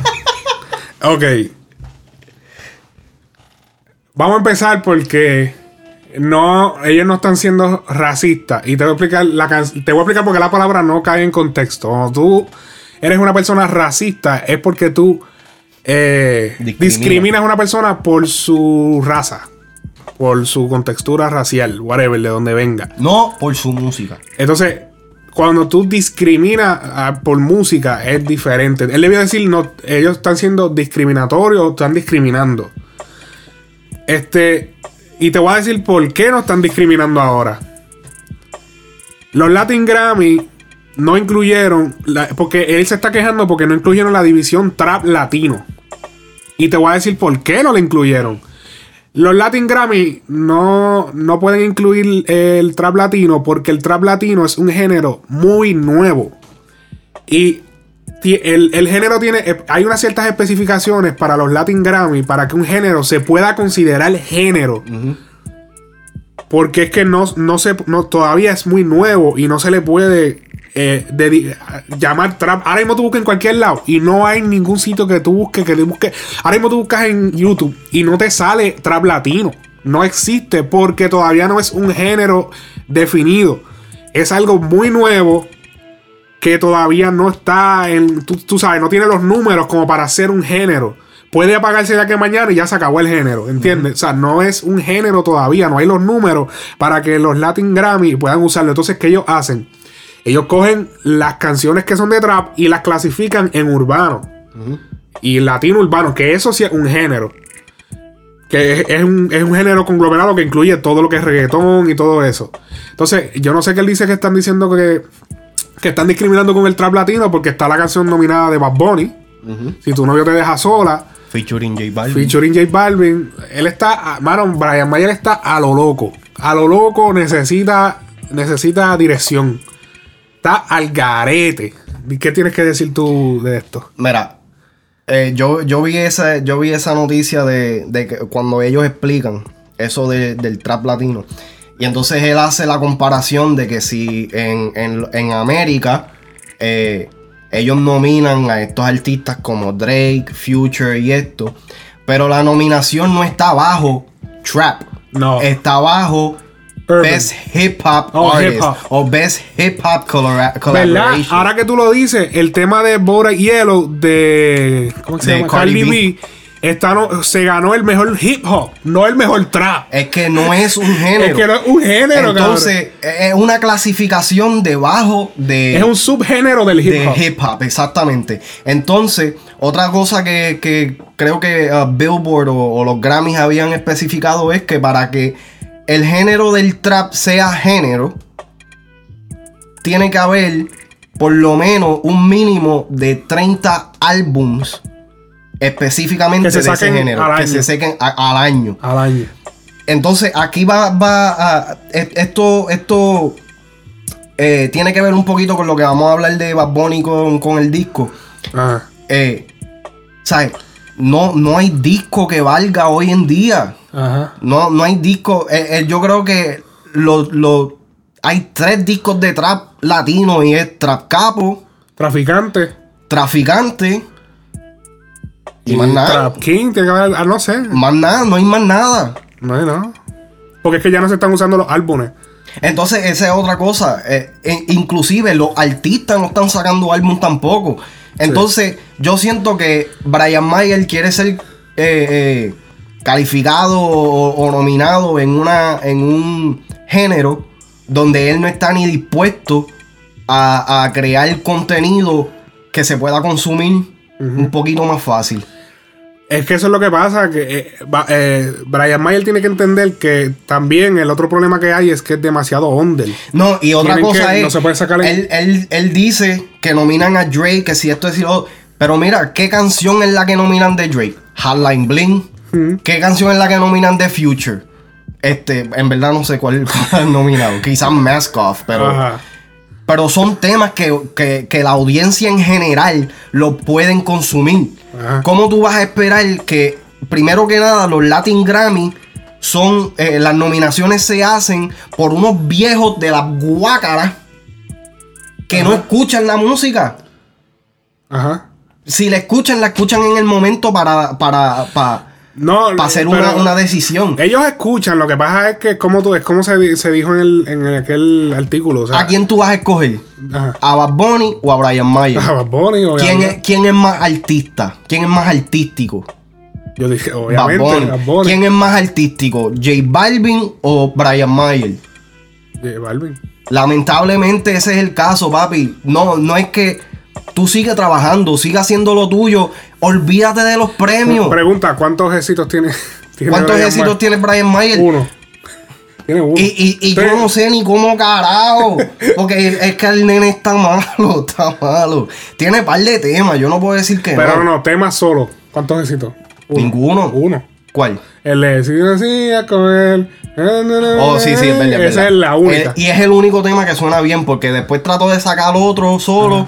ok. Vamos a empezar porque no, ellos no están siendo racistas. Y te voy a explicar la te voy a explicar por qué la palabra no cae en contexto. Cuando tú eres una persona racista, es porque tú eh, Discrimina. discriminas a una persona por su raza, por su contextura racial, whatever, de donde venga. No, por su música. Entonces, cuando tú discriminas ah, por música, es diferente. Él debió decir, no, ellos están siendo discriminatorios, están discriminando. Este, y te voy a decir por qué no están discriminando ahora. Los Latin Grammy no incluyeron, porque él se está quejando porque no incluyeron la división trap latino. Y te voy a decir por qué no la incluyeron. Los Latin Grammy no, no pueden incluir el trap latino porque el trap latino es un género muy nuevo. Y el, el género tiene. eh, Hay unas ciertas especificaciones para los Latin Grammy para que un género se pueda considerar género. Porque es que no, no se, no, todavía es muy nuevo y no se le puede eh, llamar trap. Ahora mismo tú buscas en cualquier lado y no hay ningún sitio que tú busques, que te busques. Ahora mismo tú buscas en YouTube y no te sale trap latino. No existe porque todavía no es un género definido. Es algo muy nuevo que todavía no está en. Tú, tú sabes, no tiene los números como para ser un género. puede apagarse ya que mañana y ya se acabó el género, ¿entiendes? O sea, no es un género todavía, no hay los números para que los Latin Grammy puedan usarlo. Entonces, ¿qué ellos hacen? Ellos cogen las canciones que son de trap y las clasifican en urbano. Y latino urbano, que eso sí es un género. Que es, es un, es un género conglomerado que incluye todo lo que es reggaetón y todo eso. Entonces, yo no sé qué él dice que están diciendo que, que están discriminando con el trap latino porque está la canción nominada de Bad Bunny. Si tu novio te deja sola. Featuring J Balvin. Featuring J Balvin. Él está, mano, Brian Mayer está a lo loco. A lo loco necesita, necesita dirección. Está al garete. ¿Y ¿Qué tienes que decir tú de esto? Mira, eh, yo, yo, vi esa, yo vi esa noticia de, de que cuando ellos explican eso de- del trap latino. Y entonces él hace la comparación de que si en, en- en América eh, ellos nominan a estos artistas como Drake, Future y esto, pero la nominación no está bajo trap. No. Está bajo Urban. Best Hip Hop Oh, Artist hip hop. o Best Hip Hop collabora- ¿Verdad? Collaboration. Ahora que tú lo dices, el tema de Bora Yellow de. ¿Cómo se De llama? Cardi B. No- se ganó el mejor hip hop, no el mejor trap. Es que no es un género. Es que no es un género, Entonces, es una clasificación debajo de, Es un subgénero del hip de hop. hip hop, exactamente. Entonces, otra cosa que, que creo que uh, Billboard o, o los Grammys habían especificado es que para que el género del trap sea género, tiene que haber por lo menos un mínimo de 30 álbums específicamente de ese género, que año. se saquen a- al año. Al año. Entonces, aquí va, va a- e- esto, esto eh, tiene que ver un poquito con lo que vamos a hablar de Bad Bunny con, con el disco. Ajá. Eh, ¿Sabes? No, no hay disco que valga hoy en día. Ajá. No, no hay disco. eh, eh, yo creo que lo, lo- hay tres discos de trap latino y es Trap Capo, Traficante. Traficante y, más nada. Trap King, tiene que haber. ah, no sé. Más nada, no hay más nada. No hay nada. Porque es que ya no se están usando los álbumes. Entonces, esa es otra cosa. Eh, e- inclusive los artistas no están sacando álbum tampoco. Entonces, yo siento que Brian Mayer quiere ser eh, eh, calificado o, o nominado en, una, en un género donde él no está ni dispuesto a, a crear contenido que se pueda consumir un poquito más fácil. Es que eso es lo que pasa, que eh, eh, Brian Mayer tiene que entender que también el otro problema que hay es que es demasiado under. No, y otra Tienen cosa es. no se puede sacar el- él, él- él dice que nominan a Drake, que si esto es Pero mira, ¿qué canción es la que nominan de Drake? Hotline Bling. ¿Qué canción es la que nominan de Future? Este, en verdad no sé cuál cuál es nominado. Quizás Mask Off, pero. Ajá. Pero son temas que, que- que la audiencia en general lo pueden consumir. Ajá. ¿Cómo tú vas a esperar que, primero que nada, los Latin Grammy son. eh, las nominaciones se hacen por unos viejos de las guácaras que no escuchan la música? Ajá. Si la escuchan, la escuchan en el momento para, para, para, No, para hacer una, una decisión. Ellos escuchan, lo que pasa es que como tú, es como se, se dijo en, el, en aquel artículo. O sea, ¿A quién tú vas a escoger? Ajá. ¿A Bad Bunny o a Brian Mayer? A Bad Bunny, ¿Quién es, ¿Quién es más artista? ¿Quién es más artístico? Yo dije, Bad obviamente, Bunny. Bad Bunny. ¿Quién es más artístico? ¿J Balvin o Brian Mayer? J Balvin. Lamentablemente ese es el caso, papi. No, no es que tú sigue trabajando, sigue haciendo lo tuyo. Olvídate de los premios. Pregunta, ¿cuántos éxitos tiene? tiene ¿Cuántos Brian éxitos Mayer? tiene Brian Mayer? Uno. Tiene uno. Y, y, y yo no sé ni cómo carajo. Porque es que el nene está malo, está malo. Tiene par de temas, yo no puedo decir que Pero no. no, tema solo. ¿Cuántos éxitos? Uno. Ninguno. Uno. ¿Cuál? El de si decía con él. Oh, sí, sí, es verdad. es Esa verdad. es la única. Y es el único tema que suena bien, porque después trato de sacar otro solo.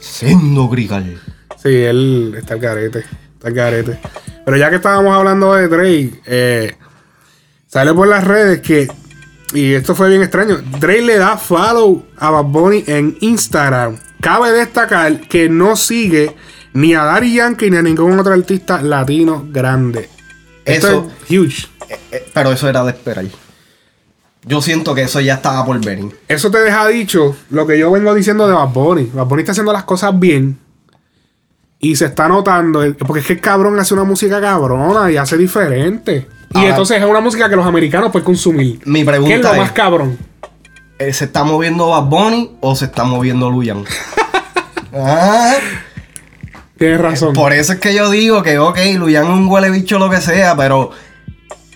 Siendo Grigal. Sí, él está al garete. Está al garete. Pero ya que estábamos hablando de Drake, eh, sale por las redes que. Y esto fue bien extraño. Drake le da follow a Bad Bunny en Instagram. Cabe destacar que no sigue ni a Daddy Yankee ni a ningún otro artista latino grande. Esto Eso- es huge. Eh, pero eso era de esperar. Yo siento que eso ya estaba por venir. Eso te deja dicho lo que yo vengo diciendo de Bad Bunny. Bad Bunny está haciendo las cosas bien. Y se está notando, eh, porque es que el cabrón hace una música cabrona y hace diferente. Y Ahora- entonces es una música que los americanos pueden consumir. Mi ¿Qué es pregunta lo es, más cabrón? eh, ¿se está moviendo Bad Bunny o se está moviendo Luyan? ah, Tienes razón. por eso es que yo digo que, ok, Luyan es un huele bicho lo que sea, pero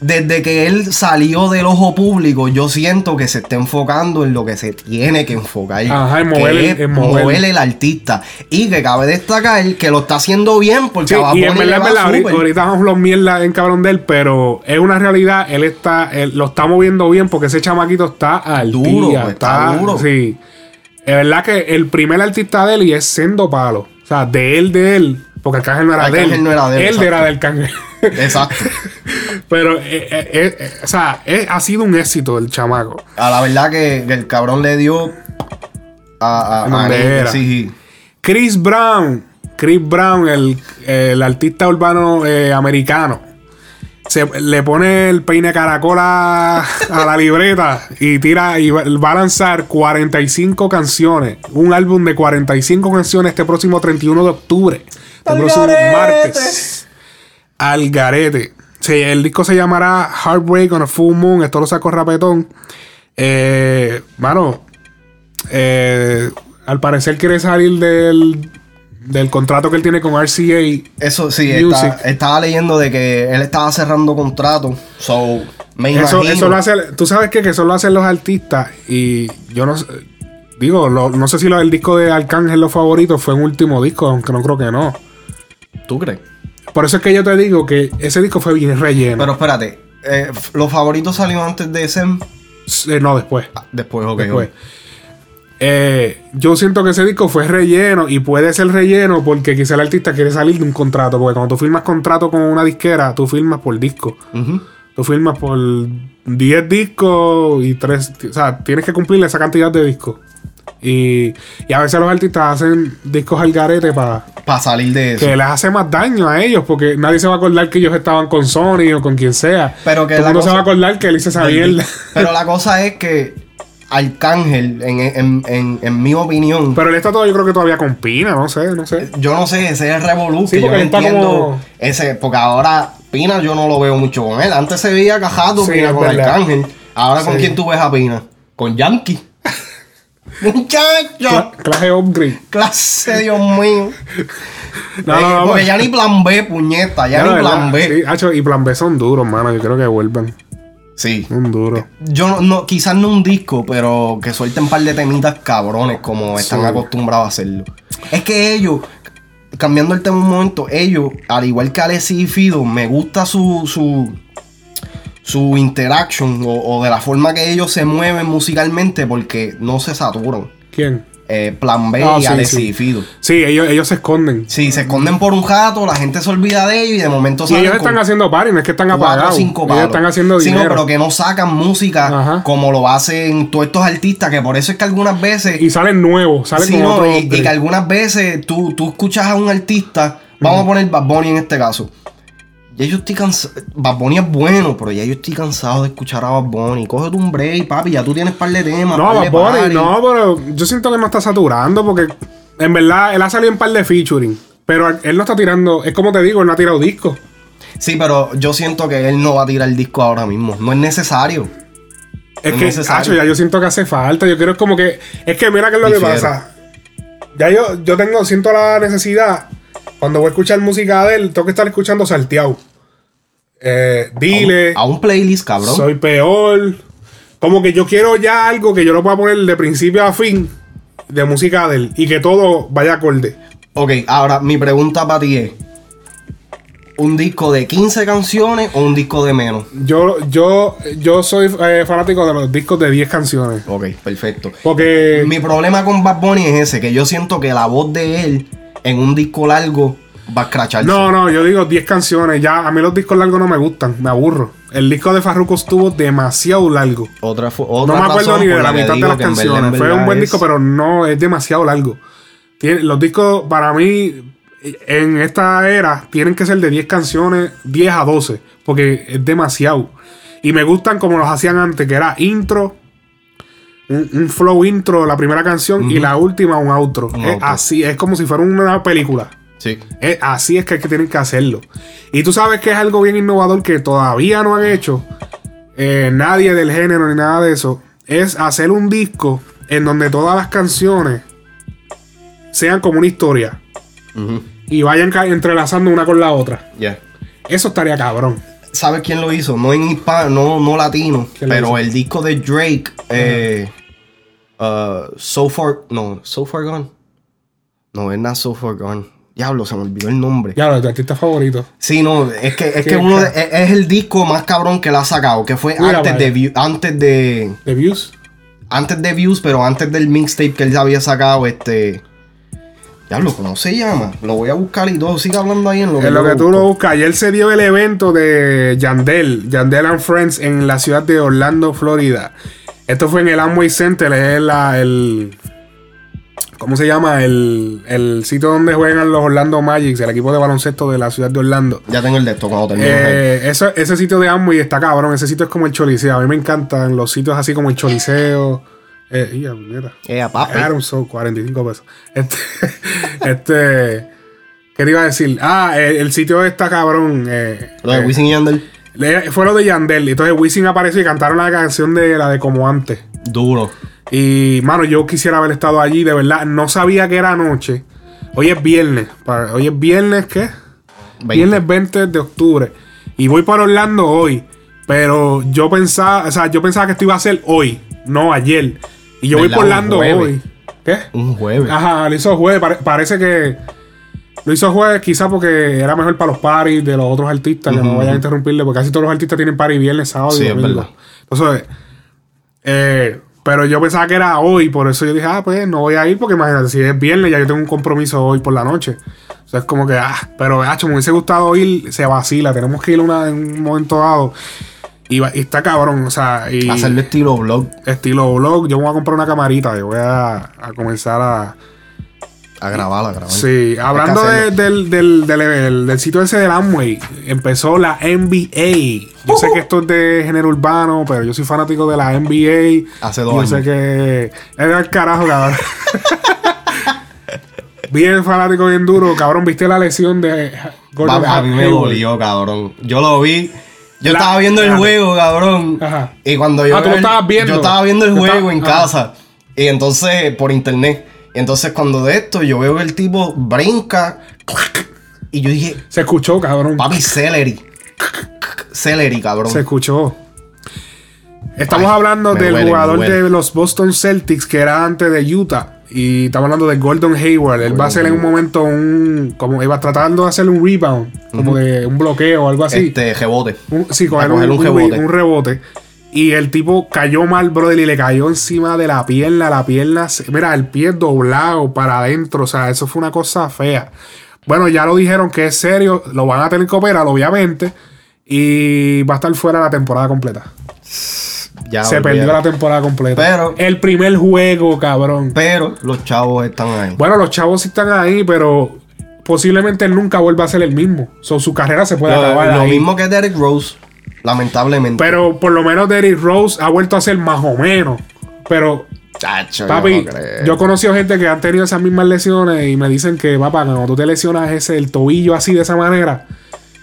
desde que él salió del ojo público, yo siento que se está enfocando en lo que se tiene que enfocar. Ajá, en que mover el- es en mover. mover el artista. Y que cabe destacar que lo está haciendo bien porque Sí, a Bad y en verdad, en va verdad, ahorita, vamos los mierda en cabrón de él, pero es una realidad, él está, él lo está moviendo bien porque ese chamaquito está al Duro, día, pues, está duro. Sí. Es verdad que el primer artista de él y es Sendo Palo. O sea, de él, de él. Porque Arcángel no era de él. No era de él, Él exacto. era del Arcángel. Exacto. pero, eh, eh, eh, o sea, ha sido un éxito el chamaco. A la verdad que, el cabrón le dio a, a, a- sí, Chris Brown. Chris Brown, el, el artista urbano americano. Se, le pone el peine caracola a la libreta y tira y va, a lanzar 45 canciones. Un álbum de 45 canciones este próximo 31 de octubre. Este próximo martes. Al garete. Sí, el disco se llamará Heartbreak on a Full Moon. Esto lo sacó Rapetón. Eh, mano, eh, al parecer quiere salir del, del contrato que él tiene con RCA. Eso sí, Music. está- estaba leyendo de que él estaba cerrando contrato. So, me Eso, imagino. eso lo hace, tú sabes que, que eso lo hacen los artistas y yo no sé, digo, lo- no sé si lo- el disco de Arcángel los favoritos fue un último disco, aunque no creo que no. ¿Tú crees? Por eso es que yo te digo que ese disco fue bien relleno. Pero espérate, eh, ¿los favoritos salieron antes de ese? Eh, no, después. Después, ok. después. ok. Eh, yo siento que ese disco fue relleno y puede ser relleno porque quizá el artista quiere salir de un contrato. Porque cuando tú firmas contrato con una disquera, tú firmas por disco. Tú firmas por 10 discos y 3. O sea, tienes que cumplir esa cantidad de discos. Y, y a veces los artistas hacen discos al garete para Para salir de eso. que les hace más daño a ellos. Porque nadie se va a acordar que ellos estaban con Sony o con quien sea. Pero que Todo la el mundo se va a acordar que él hizo esa mierda. Pero la cosa es que Arcángel, en, en, en, en mi opinión, Pero él está todo, yo creo que todavía con Pina, no sé, no sé. yo no sé, ese es el revolú. Sí, que yo porque él está entiendo como- ese, porque ahora Pina yo no lo veo mucho con él. Antes se veía cajado Sí, Pina con verdad. Arcángel. Ahora con quién tú ves a Pina? Con Yankee. Muchacho. Cla- Clase upgrade. Clase, Dios mío. No, Eh, no, no, porque ya ni plan B, puñeta. Ya, Ya, ni la plan B. Sí, hacho, y plan B son duros, mano. Yo creo que vuelvan. Sí. Un duro. Yo no, no- quizás no un disco, pero que suelten un par de temitas cabrones como están Sí. acostumbrados a hacerlo. Es que ellos, cambiando el tema un momento, ellos, al igual que Alessi y Fido, me gusta su, su, su interaction o, o de la forma que ellos se mueven musicalmente porque no se saturan. ¿Quién? Eh, Plan B Ah, y sí, Alessi sí. y Fido. Sí, ellos, ellos se esconden. Sí, se esconden por un jato, la gente se olvida de ellos y de momento Y salen ellos con- están haciendo party, no es que están apagados. cinco Ellos están haciendo Sí, no, dinero. pero que no sacan música Ajá. como lo hacen todos estos artistas, que por eso es que algunas veces. Y salen nuevos, salen Sí, con no, otro y, y que algunas veces tú, tú escuchas a un artista, vamos a poner Bad Bunny en este caso. Ya yo estoy cansado. Bad Bunny es bueno, pero ya yo estoy cansado de escuchar a Bad Bunny. Cógete un break, papi, ya tú tienes par de temas. No, Bad Bunny, no, pero yo siento que no está saturando porque en verdad él ha salido en par de featuring. Pero él no está tirando, es como te digo, él no ha tirado discos. Sí, pero yo siento que él no va a tirar el disco ahora mismo. No es necesario. Es No que, es necesario. ya yo siento que hace falta. Yo quiero como que. Es que mira qué es lo que pasa. Ya yo, yo tengo, siento la necesidad. Cuando voy a escuchar música de él, tengo que estar escuchando salteado. Eh, dile, A un playlist, cabrón. soy peor. Como que yo quiero ya algo que yo lo pueda poner de principio a fin de música de él y que todo vaya acorde. Ok, ahora mi pregunta para ti es: ¿un disco de 15 canciones o un disco de menos? Yo, yo, yo soy eh, fanático de los discos de 10 canciones. Ok, perfecto. Porque. Mi problema con Bad Bunny es ese, que yo siento que la voz de él en un disco largo va a escracharse. No, no, yo digo 10 canciones. Ya, a mí los discos largos no me gustan, me aburro. El disco de Farruko estuvo demasiado largo. Otra, fu- No otra me acuerdo ni de la mitad de las que en verdad, canciones. Fue un buen es- disco, pero no es demasiado largo. Tiene- los discos, para mí, en esta era, tienen que ser de 10 canciones, 10 a 12, porque es demasiado. Y me gustan como los hacían antes, que era intro, un, un flow intro, la primera canción, y la última un outro. Un Es outro. así, es como si fuera una película. Sí. Eh, así es que, hay que tienen que hacerlo. Y tú sabes que es algo bien innovador que todavía no han hecho eh, nadie del género ni nada de eso. Es hacer un disco en donde todas las canciones sean como una historia y vayan ca- entrelazando una con la otra. Yeah. Eso estaría cabrón. ¿Sabes quién lo hizo? No en hispano, no, no latino, ¿Quién lo pero hizo? el disco de Drake, eh, uh, So Far, no, So Far Gone. No, es not So Far Gone. Diablo, se me olvidó el nombre. Ya, lo de tu artista favorito. Sí, no, es que, es que uno de- ca- es, es el disco más cabrón que la ha sacado, que fue Mira, antes de, antes de ¿De Views? antes de Views, pero antes del mixtape que él había sacado, este. Diablo, ¿cómo se llama? Lo voy a buscar y todo. Sigue hablando ahí en lo que, En lo que tú busco. lo buscas. Ayer se dio el evento de Yandel, Yandel and Friends en la ciudad de Orlando, Florida. Esto fue en el Amway Center, es la, el... ¿Cómo se llama? El, el sitio donde juegan los Orlando Magic, el equipo de baloncesto de la ciudad de Orlando. Ya tengo el de esto cuando termine. Eh, eso- ese sitio de Amway está cabrón. Ese sitio es como el Choliseo. A mí me encantan los sitios así como el Choliseo. Eh, ya, mira. Eh, papi. Aaron Soul, 45 pesos. Este, este, ¿qué te iba a decir? Ah, el, el sitio está cabrón. eh, Lo de eh, Wisin y Yandel. le- fue lo de Yandel. Entonces Wisin apareció y cantaron la canción de la de Como Antes. Duro. Y, mano, yo quisiera haber estado allí, de verdad. No sabía que era noche. Hoy es viernes. para- Hoy es viernes, ¿qué? Viernes 20 de octubre. Y voy para Orlando hoy. Pero yo pensaba, o sea, yo pensaba que esto iba a ser hoy, no ayer. Y yo voy por Orlando hoy. ¿Qué? Un jueves. Ajá, lo hizo jueves. Pare- parece que lo hizo jueves quizá porque era mejor para los paris de los otros artistas, que no vayan a interrumpirle, porque casi todos los artistas tienen party viernes, sábado Sí, y es domingo. verdad. Entonces, eh, pero yo pensaba que era hoy, por eso yo dije, ah, pues no voy a ir, porque imagínate, si es viernes, ya yo tengo un compromiso hoy por la noche. O sea, es como que, ah, pero, hacho, me hubiese gustado ir, se vacila, tenemos que ir una, en un momento dado. Y, va- y está cabrón, o sea, y Hacerlo estilo blog. estilo vlog, yo me voy a comprar una camarita, yo voy a, a comenzar a... A grabar, a grabar. Sí, hablando de- del, del, del, del- sitio ese del Amway, empezó la NBA. Yo sé que esto es de género urbano, pero yo soy fanático de la NBA. Hace dos Yo años. sé que. Era el carajo, cabrón. bien fanático, bien duro. Cabrón, ¿viste la lesión de Gordon a mí me dolió, cabrón. Yo lo vi. Yo La- estaba viendo el juego, cabrón. Ajá. Y cuando yo. Ah, tú lo estabas viendo. Yo estaba viendo el juego en ajá. casa. Y entonces, por internet. Entonces, cuando de esto, yo veo que el tipo brinca. Y yo dije, Se escuchó, cabrón. papi, celery. Celery, cabrón. Se escuchó. Estamos Ay, hablando del duele, jugador de los Boston Celtics que era antes de Utah. Y estamos hablando de Gordon Hayward. Él va a hacer en un momento un. Como iba tratando de hacer un rebound. Como de un bloqueo o algo así. Este, rebote. Un- sí, coger un un rebote. un rebote. Y el tipo cayó mal, brother, y le cayó encima de la pierna. La pierna, mira, el pie doblado para adentro. O sea, eso fue una cosa fea. Bueno, ya lo dijeron que es serio. Lo van a tener que operar, obviamente. Y va a estar fuera la temporada completa. Ya, Se perdió la temporada completa. Pero- El primer juego, cabrón. Pero los chavos están ahí. Bueno, los chavos sí están ahí, pero posiblemente él nunca vuelva a ser el mismo. So, su carrera se puede lo, acabar lo ahí. mismo que Derek Rose, lamentablemente. Pero por lo menos Derrick Rose ha vuelto a ser más o menos. Pero, Chacho, papi, no yo he conocido gente que han tenido esas mismas lesiones y me dicen que, papá, cuando tú te lesionas ese, el tobillo así de esa manera,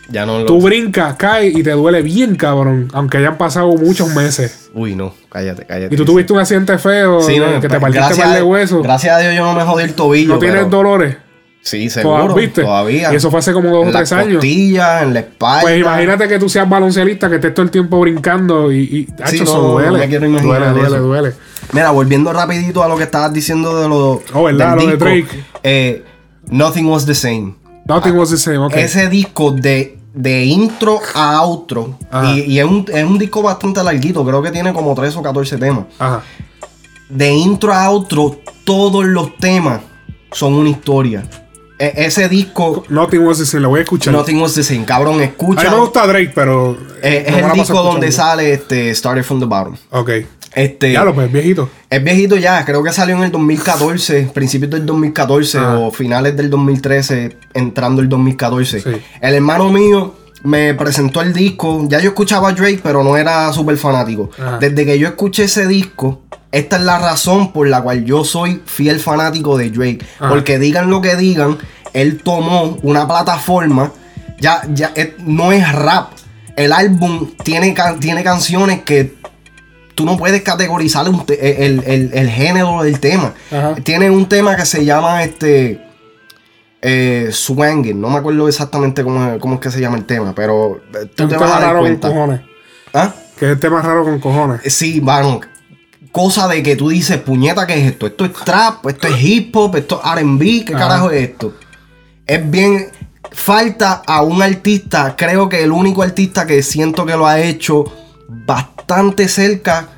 ya no lo tú brincas, caes y te duele bien, cabrón. Aunque hayan pasado muchos meses. Uy, no, cállate, cállate. Y tú tuviste un accidente feo, Sí, no, de que te pues, partiste par de huesos. Gracias a Dios yo no me jodí el tobillo. No tienes dolores. Sí, seguro. ¿viste? Todavía. Y eso fue hace como dos o tres las años. en la espalda. Pues imagínate que tú seas baloncelista, que estés todo el tiempo brincando y, y Sí, eso no, duele. no duele, duele, eso. duele. Mira, volviendo rapidito a lo que estabas diciendo de lo, Oh, ¿verdad? del Lo de Drake. eh, Nothing Was The Same. Nothing was the same, ok. Ese disco de, de intro a outro. Y, y es, un, es un disco bastante larguito. Creo que tiene como 13 o 14 temas. Ajá. De intro a outro, todos los temas son una historia. E- ese disco, Nothing was the same, lo voy a escuchar. Nothing Was The Same. Cabrón, a escucha. mí me gusta Drake, pero. Eh, es no la el disco donde sale este Started from the Bottom. Ok. Este, Ya lo pues, viejito. Es viejito ya, creo que salió en el 2014, principios del 2014 Ah. o finales del 2013, entrando el 2014. Sí. El hermano mío me presentó el disco, ya yo escuchaba a Drake, pero no era súper fanático. Desde que yo escuché ese disco, esta es la razón por la cual yo soy fiel fanático de Drake. Ajá. Porque digan lo que digan, él tomó una plataforma, ya, ya eh, no es rap. El álbum tiene, tiene canciones que tú no puedes categorizar el, el- el género del tema. Ajá. Tiene un tema que se llama este. Eh, Swangin. No me acuerdo exactamente cómo, cómo es que se llama el tema, pero eh, Es tú te tema vas a dar raro con cuenta. cojones. ¿Ah? Que es el tema raro con cojones. Sí, mano. Cosa de que tú dices, puñeta, ¿qué es esto? Esto es trap, esto es hip hop, esto es RB, ¿qué carajo es esto? Es bien. Falta a un artista, creo que el único artista que siento que lo ha hecho bastante cerca,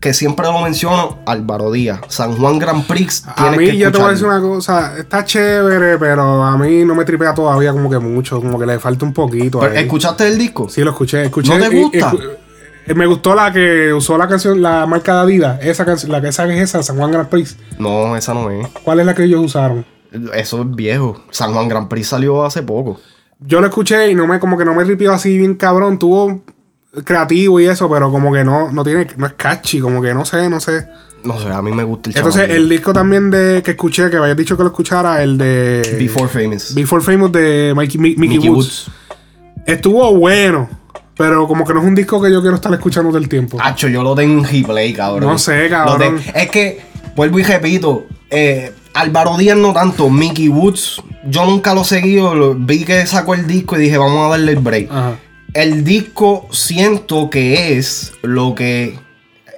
que siempre lo menciono, Álvaro Díaz. San Juan Grand Prix. A mí, que yo te voy a decir una cosa. Está chévere, pero a mí no me tripea todavía como que mucho. Como que le falta un poquito. Pero. ¿Escuchaste el disco? Sí, lo escuché. escuché ¿No te gusta? Me gustó la que usó la canción, la marca de Adidas. Esa canción, la que esa es esa, San Juan Grand Prix. No, esa no es. ¿Cuál es la que ellos usaron? Eso es viejo. San Juan Grand Prix salió hace poco. Yo lo escuché y no me, como que no me ripió así bien cabrón. Tuvo creativo y eso, pero como que no, no tiene, no es catchy, como que no sé, no sé. No sé, a mí me gusta el Entonces, el disco también de que escuché, que habías dicho que lo escuchara, el de Before Famous. Before Famous de Mikey, Mi- Mickey, Mickey Woods. Estuvo bueno, pero como que no es un disco que yo quiero estar escuchando todo el tiempo. Hacho, yo lo tengo en replay, cabrón. No sé, cabrón. Es que, vuelvo y repito, eh, Álvaro Díaz no tanto, Mickey Woods, yo nunca lo he seguido, vi que sacó el disco y dije, vamos a darle el break. Ajá. El disco siento que es lo que...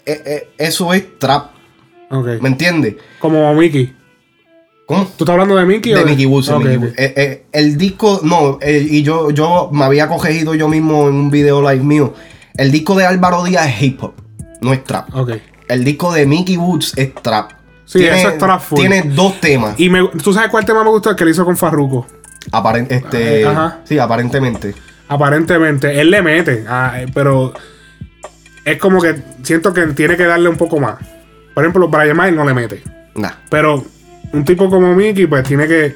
eh, eh, eso es trap. ¿me entiendes? Como Mickey. ¿Cómo? ¿Tú estás hablando de Mickey o De Mickey Woods, de Ok, Mickey ok. Woods. Eh, eh, el disco, no, eh, y yo, yo me había cogido yo mismo en un video live mío. El disco de Álvaro Díaz es hip hop, no es trap. Ok. El disco de Mickey Woods es trap. Sí, eso es trap full. Tiene dos temas. Y me, tú sabes cuál tema me gustó, el que le hizo con Farruko. Aparen- este, Eh, ajá. Sí, aparentemente. Aparentemente, él le mete, ah, pero es como que siento que tiene que darle un poco más. Por ejemplo, Brian Myers no le mete. Nah. Pero un tipo como Mickey, pues tiene que.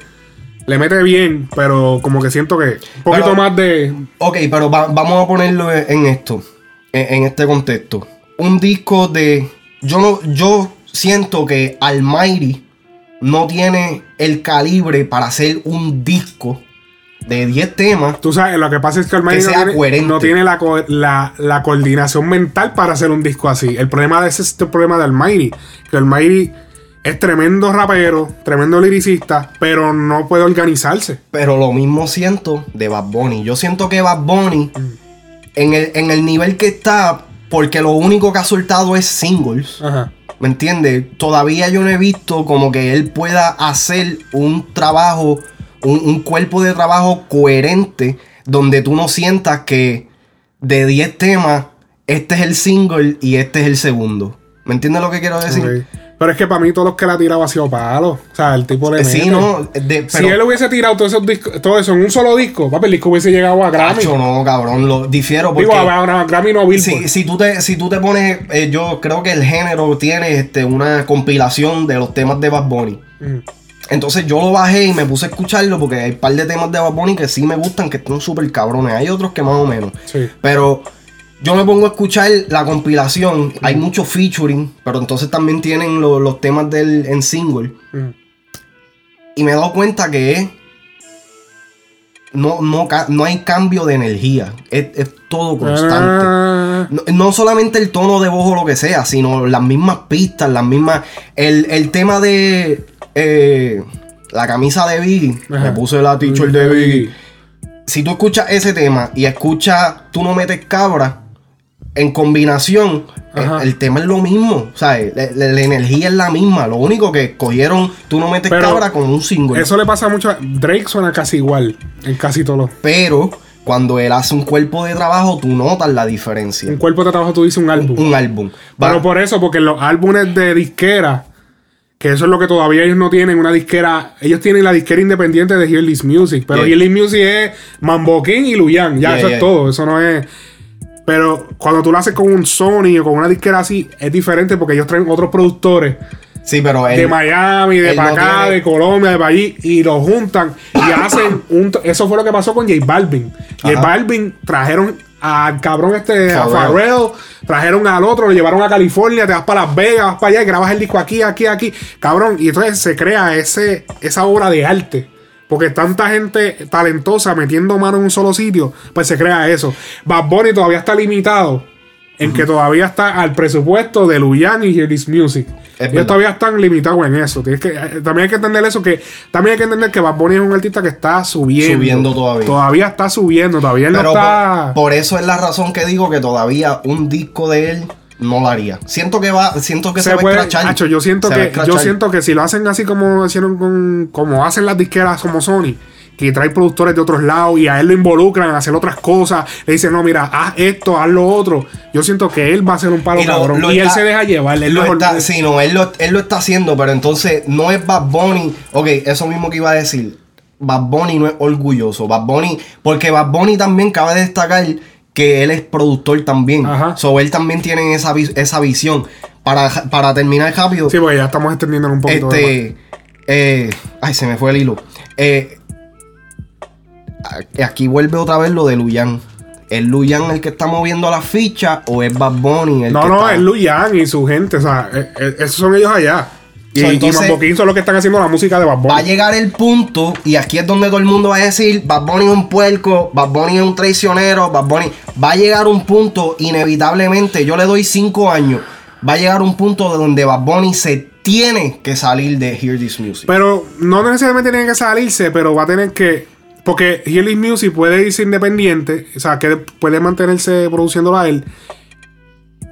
Le mete bien, pero como que siento que un poquito Pero- más de. Ok, pero va- vamos a ponerlo en esto, en, en este contexto. Un disco de. Yo no, yo siento que Almighty no tiene el calibre para hacer un disco de 10 temas. Tú sabes, lo que pasa es que Almighty Que no tiene, coherente. no tiene la, la, la coordinación mental para hacer un disco así. El problema de ese es el problema de Almighty. Que Almighty es tremendo rapero, tremendo liricista, pero no puede organizarse. Pero lo mismo siento de Bad Bunny. Yo siento que Bad Bunny, en, el, en el nivel que está, porque lo único que ha soltado es singles. Ajá. ¿Me entiendes? Todavía yo no he visto como que él pueda hacer un trabajo, un, un cuerpo de trabajo coherente donde tú no sientas que de 10 temas, este es el single y este es el segundo. ¿Me entiendes lo que quiero decir? Pero es que para mí todos los que la ha tirado ha sido palo. O sea, el tipo le Eh, Sí, mete. no, de- si él hubiese tirado todos esos discos, todo eso en un solo disco, papi, el disco hubiese llegado a Grammy. No, cabrón, lo difiero porque... Digo, a, a- a Grammy no a Billboard. Si, si tú te, si tú te pones, eh, yo creo que el género tiene este, una compilación de los temas de Bad Bunny. Mm. Entonces yo lo bajé y me puse a escucharlo porque hay un par de temas de Bad Bunny que sí me gustan, que están súper cabrones. Hay otros que más o menos. Sí. Pero yo me pongo a escuchar la compilación. Hay mucho featuring, pero entonces también tienen lo- los temas del en single. Mm. Y me he dado cuenta que. No, no, no hay cambio de energía. Es, es todo constante. Ah, No, no solamente el tono de voz o lo que sea, sino las mismas pistas, las mismas. El, el tema de eh, la camisa de Biggie. Ajá. Me puse la t-shirt de Biggie. Si tú escuchas ese tema y escuchas Tú no metes cabra, en combinación, eh, el, tema es lo mismo. O sea, la, la- la energía es la misma. Lo único que cogieron Tú no metes Pero cabra con un single. Eso le pasa mucho. a- Drake suena casi igual en casi todos los. Pero cuando él hace un cuerpo de trabajo, tú notas la diferencia. Un cuerpo de trabajo tú dices un álbum. Un álbum. Pero Va- por eso, porque los álbumes de disquera, que eso es lo que todavía ellos no tienen, una disquera, ellos tienen la disquera independiente de Hearless Music, pero Yeah. Hearless Music es Mambo King y Luyan, ya, Yeah, eso yeah. es todo, eso no es... Pero cuando tú lo haces con un Sony o con una disquera así, es diferente porque ellos traen otros productores Sí, pero él, de Miami, de para no acá, tiene- de Colombia, de para allí, y los juntan y hacen un... Eso fue lo que pasó con J Balvin. J Ajá. Balvin trajeron al cabrón este, a Pharrell. Pharrell, trajeron al otro, lo llevaron a California, te vas para Las Vegas, vas para allá y grabas el disco aquí, aquí, aquí. Cabrón, y entonces se crea ese, esa obra de arte. Porque tanta gente talentosa metiendo mano en un solo sitio, pues se crea eso. Bad Bunny todavía está limitado en que todavía está al presupuesto de Luyan y This Music. Ellos verdad. todavía están limitados en eso. Tienes que, también hay que entender eso, que también hay que entender que Bad Bunny es un artista que está subiendo. Subiendo todavía. Todavía está subiendo, todavía no Pero está... por, por eso es la razón que digo que todavía un disco de él no lo haría. Siento que va, siento que se, se va a puede. Hacho, yo siento Se que yo siento que si lo hacen así como hicieron con como hacen las disqueras como Sony que trae productores de otros lados y a él lo involucran a hacer otras cosas le dicen no mira haz esto haz lo otro yo siento que él va a ser un palo Y cabrón lo y él se deja llevar él lo lo- está- sí, no, él lo, él lo está haciendo, pero entonces no es Bad Bunny. Ok, eso mismo que iba a decir. Bad Bunny no es orgulloso. Bad Bunny, porque Bad Bunny también cabe destacar que él es productor también. Ajá. So él también tiene esa, esa visión. Para, para terminar rápido, sí porque ya estamos extendiendo un poquito de este. eh, ay, se me fue el hilo. Eh, aquí vuelve otra vez lo de Luyan. ¿Es Luyan el que está moviendo la ficha o es Bad Bunny el no que no está- es Luyan y su gente o sea eh, esos son ellos allá y, So, y entonces- Mambo King son los que están haciendo la música de Bad Bunny Va a llegar el punto, y aquí es donde todo el mundo va a decir, Bad Bunny es un puerco, Bad Bunny es un traicionero, Bad Bunny... Va a llegar un punto, inevitablemente, yo le doy cinco años, va a llegar un punto de donde Bad Bunny se tiene que salir de Hear This Music. Pero no necesariamente tiene que salirse, pero va a tener que. Porque Healing Music puede irse independiente, o sea, que puede mantenerse produciéndolo a él.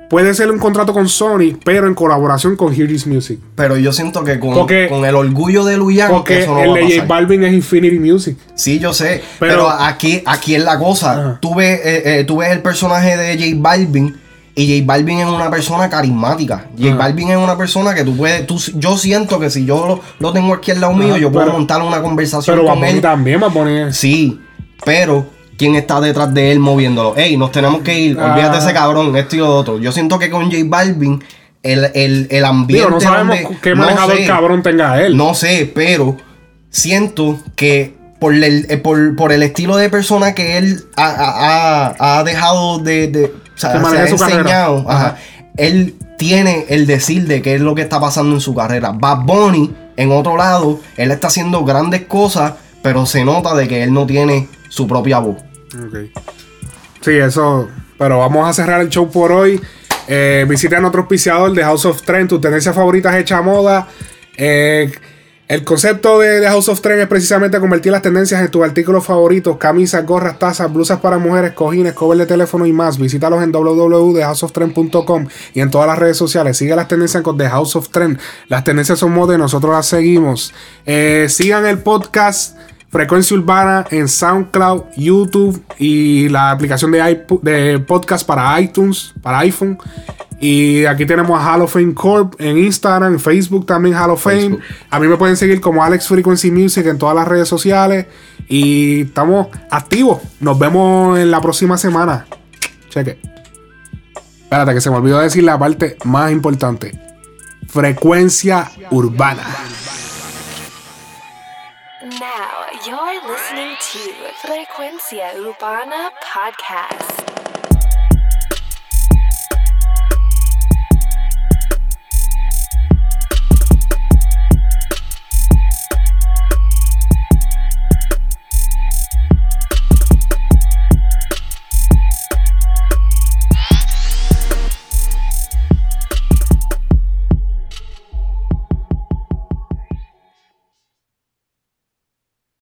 Puede ser un contrato con Sony, pero en colaboración con Hear This Music. Pero yo siento que con, Porque- con el orgullo de Luyan, Porque eso no el va de J. Balvin es Infinity Music. Sí, yo sé. Pero- Pero, aquí, aquí es la cosa. Tú ves, eh, eh, tú ves el personaje de J Balvin. Y J Balvin es una persona carismática. J. Balvin es una persona que tú puedes. Tú, yo siento que si yo lo, lo tengo aquí al lado mío, Ajá, yo puedo pero- montar una conversación Pero con él. también va a poner. Sí, pero ¿quién está detrás de él moviéndolo? Ey, nos tenemos que ir. Ah. Olvídate de ese cabrón, esto y lo otro. Yo siento que con J Balvin, el, el, el ambiente. Digo, no sabemos donde- qué no manejador sé. cabrón tenga él. No sé, pero siento que por el, eh, por, por el estilo de persona que él ha, ha- ha- dejado de, de- o sea, se maneje ha su enseñado, Ajá. ajá, él tiene el decir de qué es lo que está pasando en su carrera. Bad Bunny, en otro lado, él está haciendo grandes cosas, pero se nota de que él no tiene su propia voz. Ok. Sí, eso. Pero vamos a cerrar el show por hoy. Eh, visiten otro auspiciador de House of Trend, tus tendencias favoritas hecha moda. Eh, el concepto de, House of Trend es precisamente convertir las tendencias en tus artículos favoritos: camisas, gorras, tazas, blusas para mujeres, cojines, cover de teléfono y más. Visítalos en www.thehouseoftrend.com y en todas las redes sociales. Sigue las tendencias con The House of Trend. Las tendencias son moda y nosotros las seguimos. Eh, sigan el podcast. Frecuencia Urbana en SoundCloud, YouTube y la aplicación de, de podcast para iTunes, para iPhone. Y aquí tenemos a Hall of Fame Corp en Instagram, en Facebook también Hall of Fame. Facebook. A mí me pueden seguir como Alex Frequency Music en todas las redes sociales. Y estamos activos. Nos vemos en la próxima semana. Cheque. Espérate, que se me olvidó decir la parte más importante. Frecuencia Urbana. Now you're listening to Frecuencia Urbana Podcast.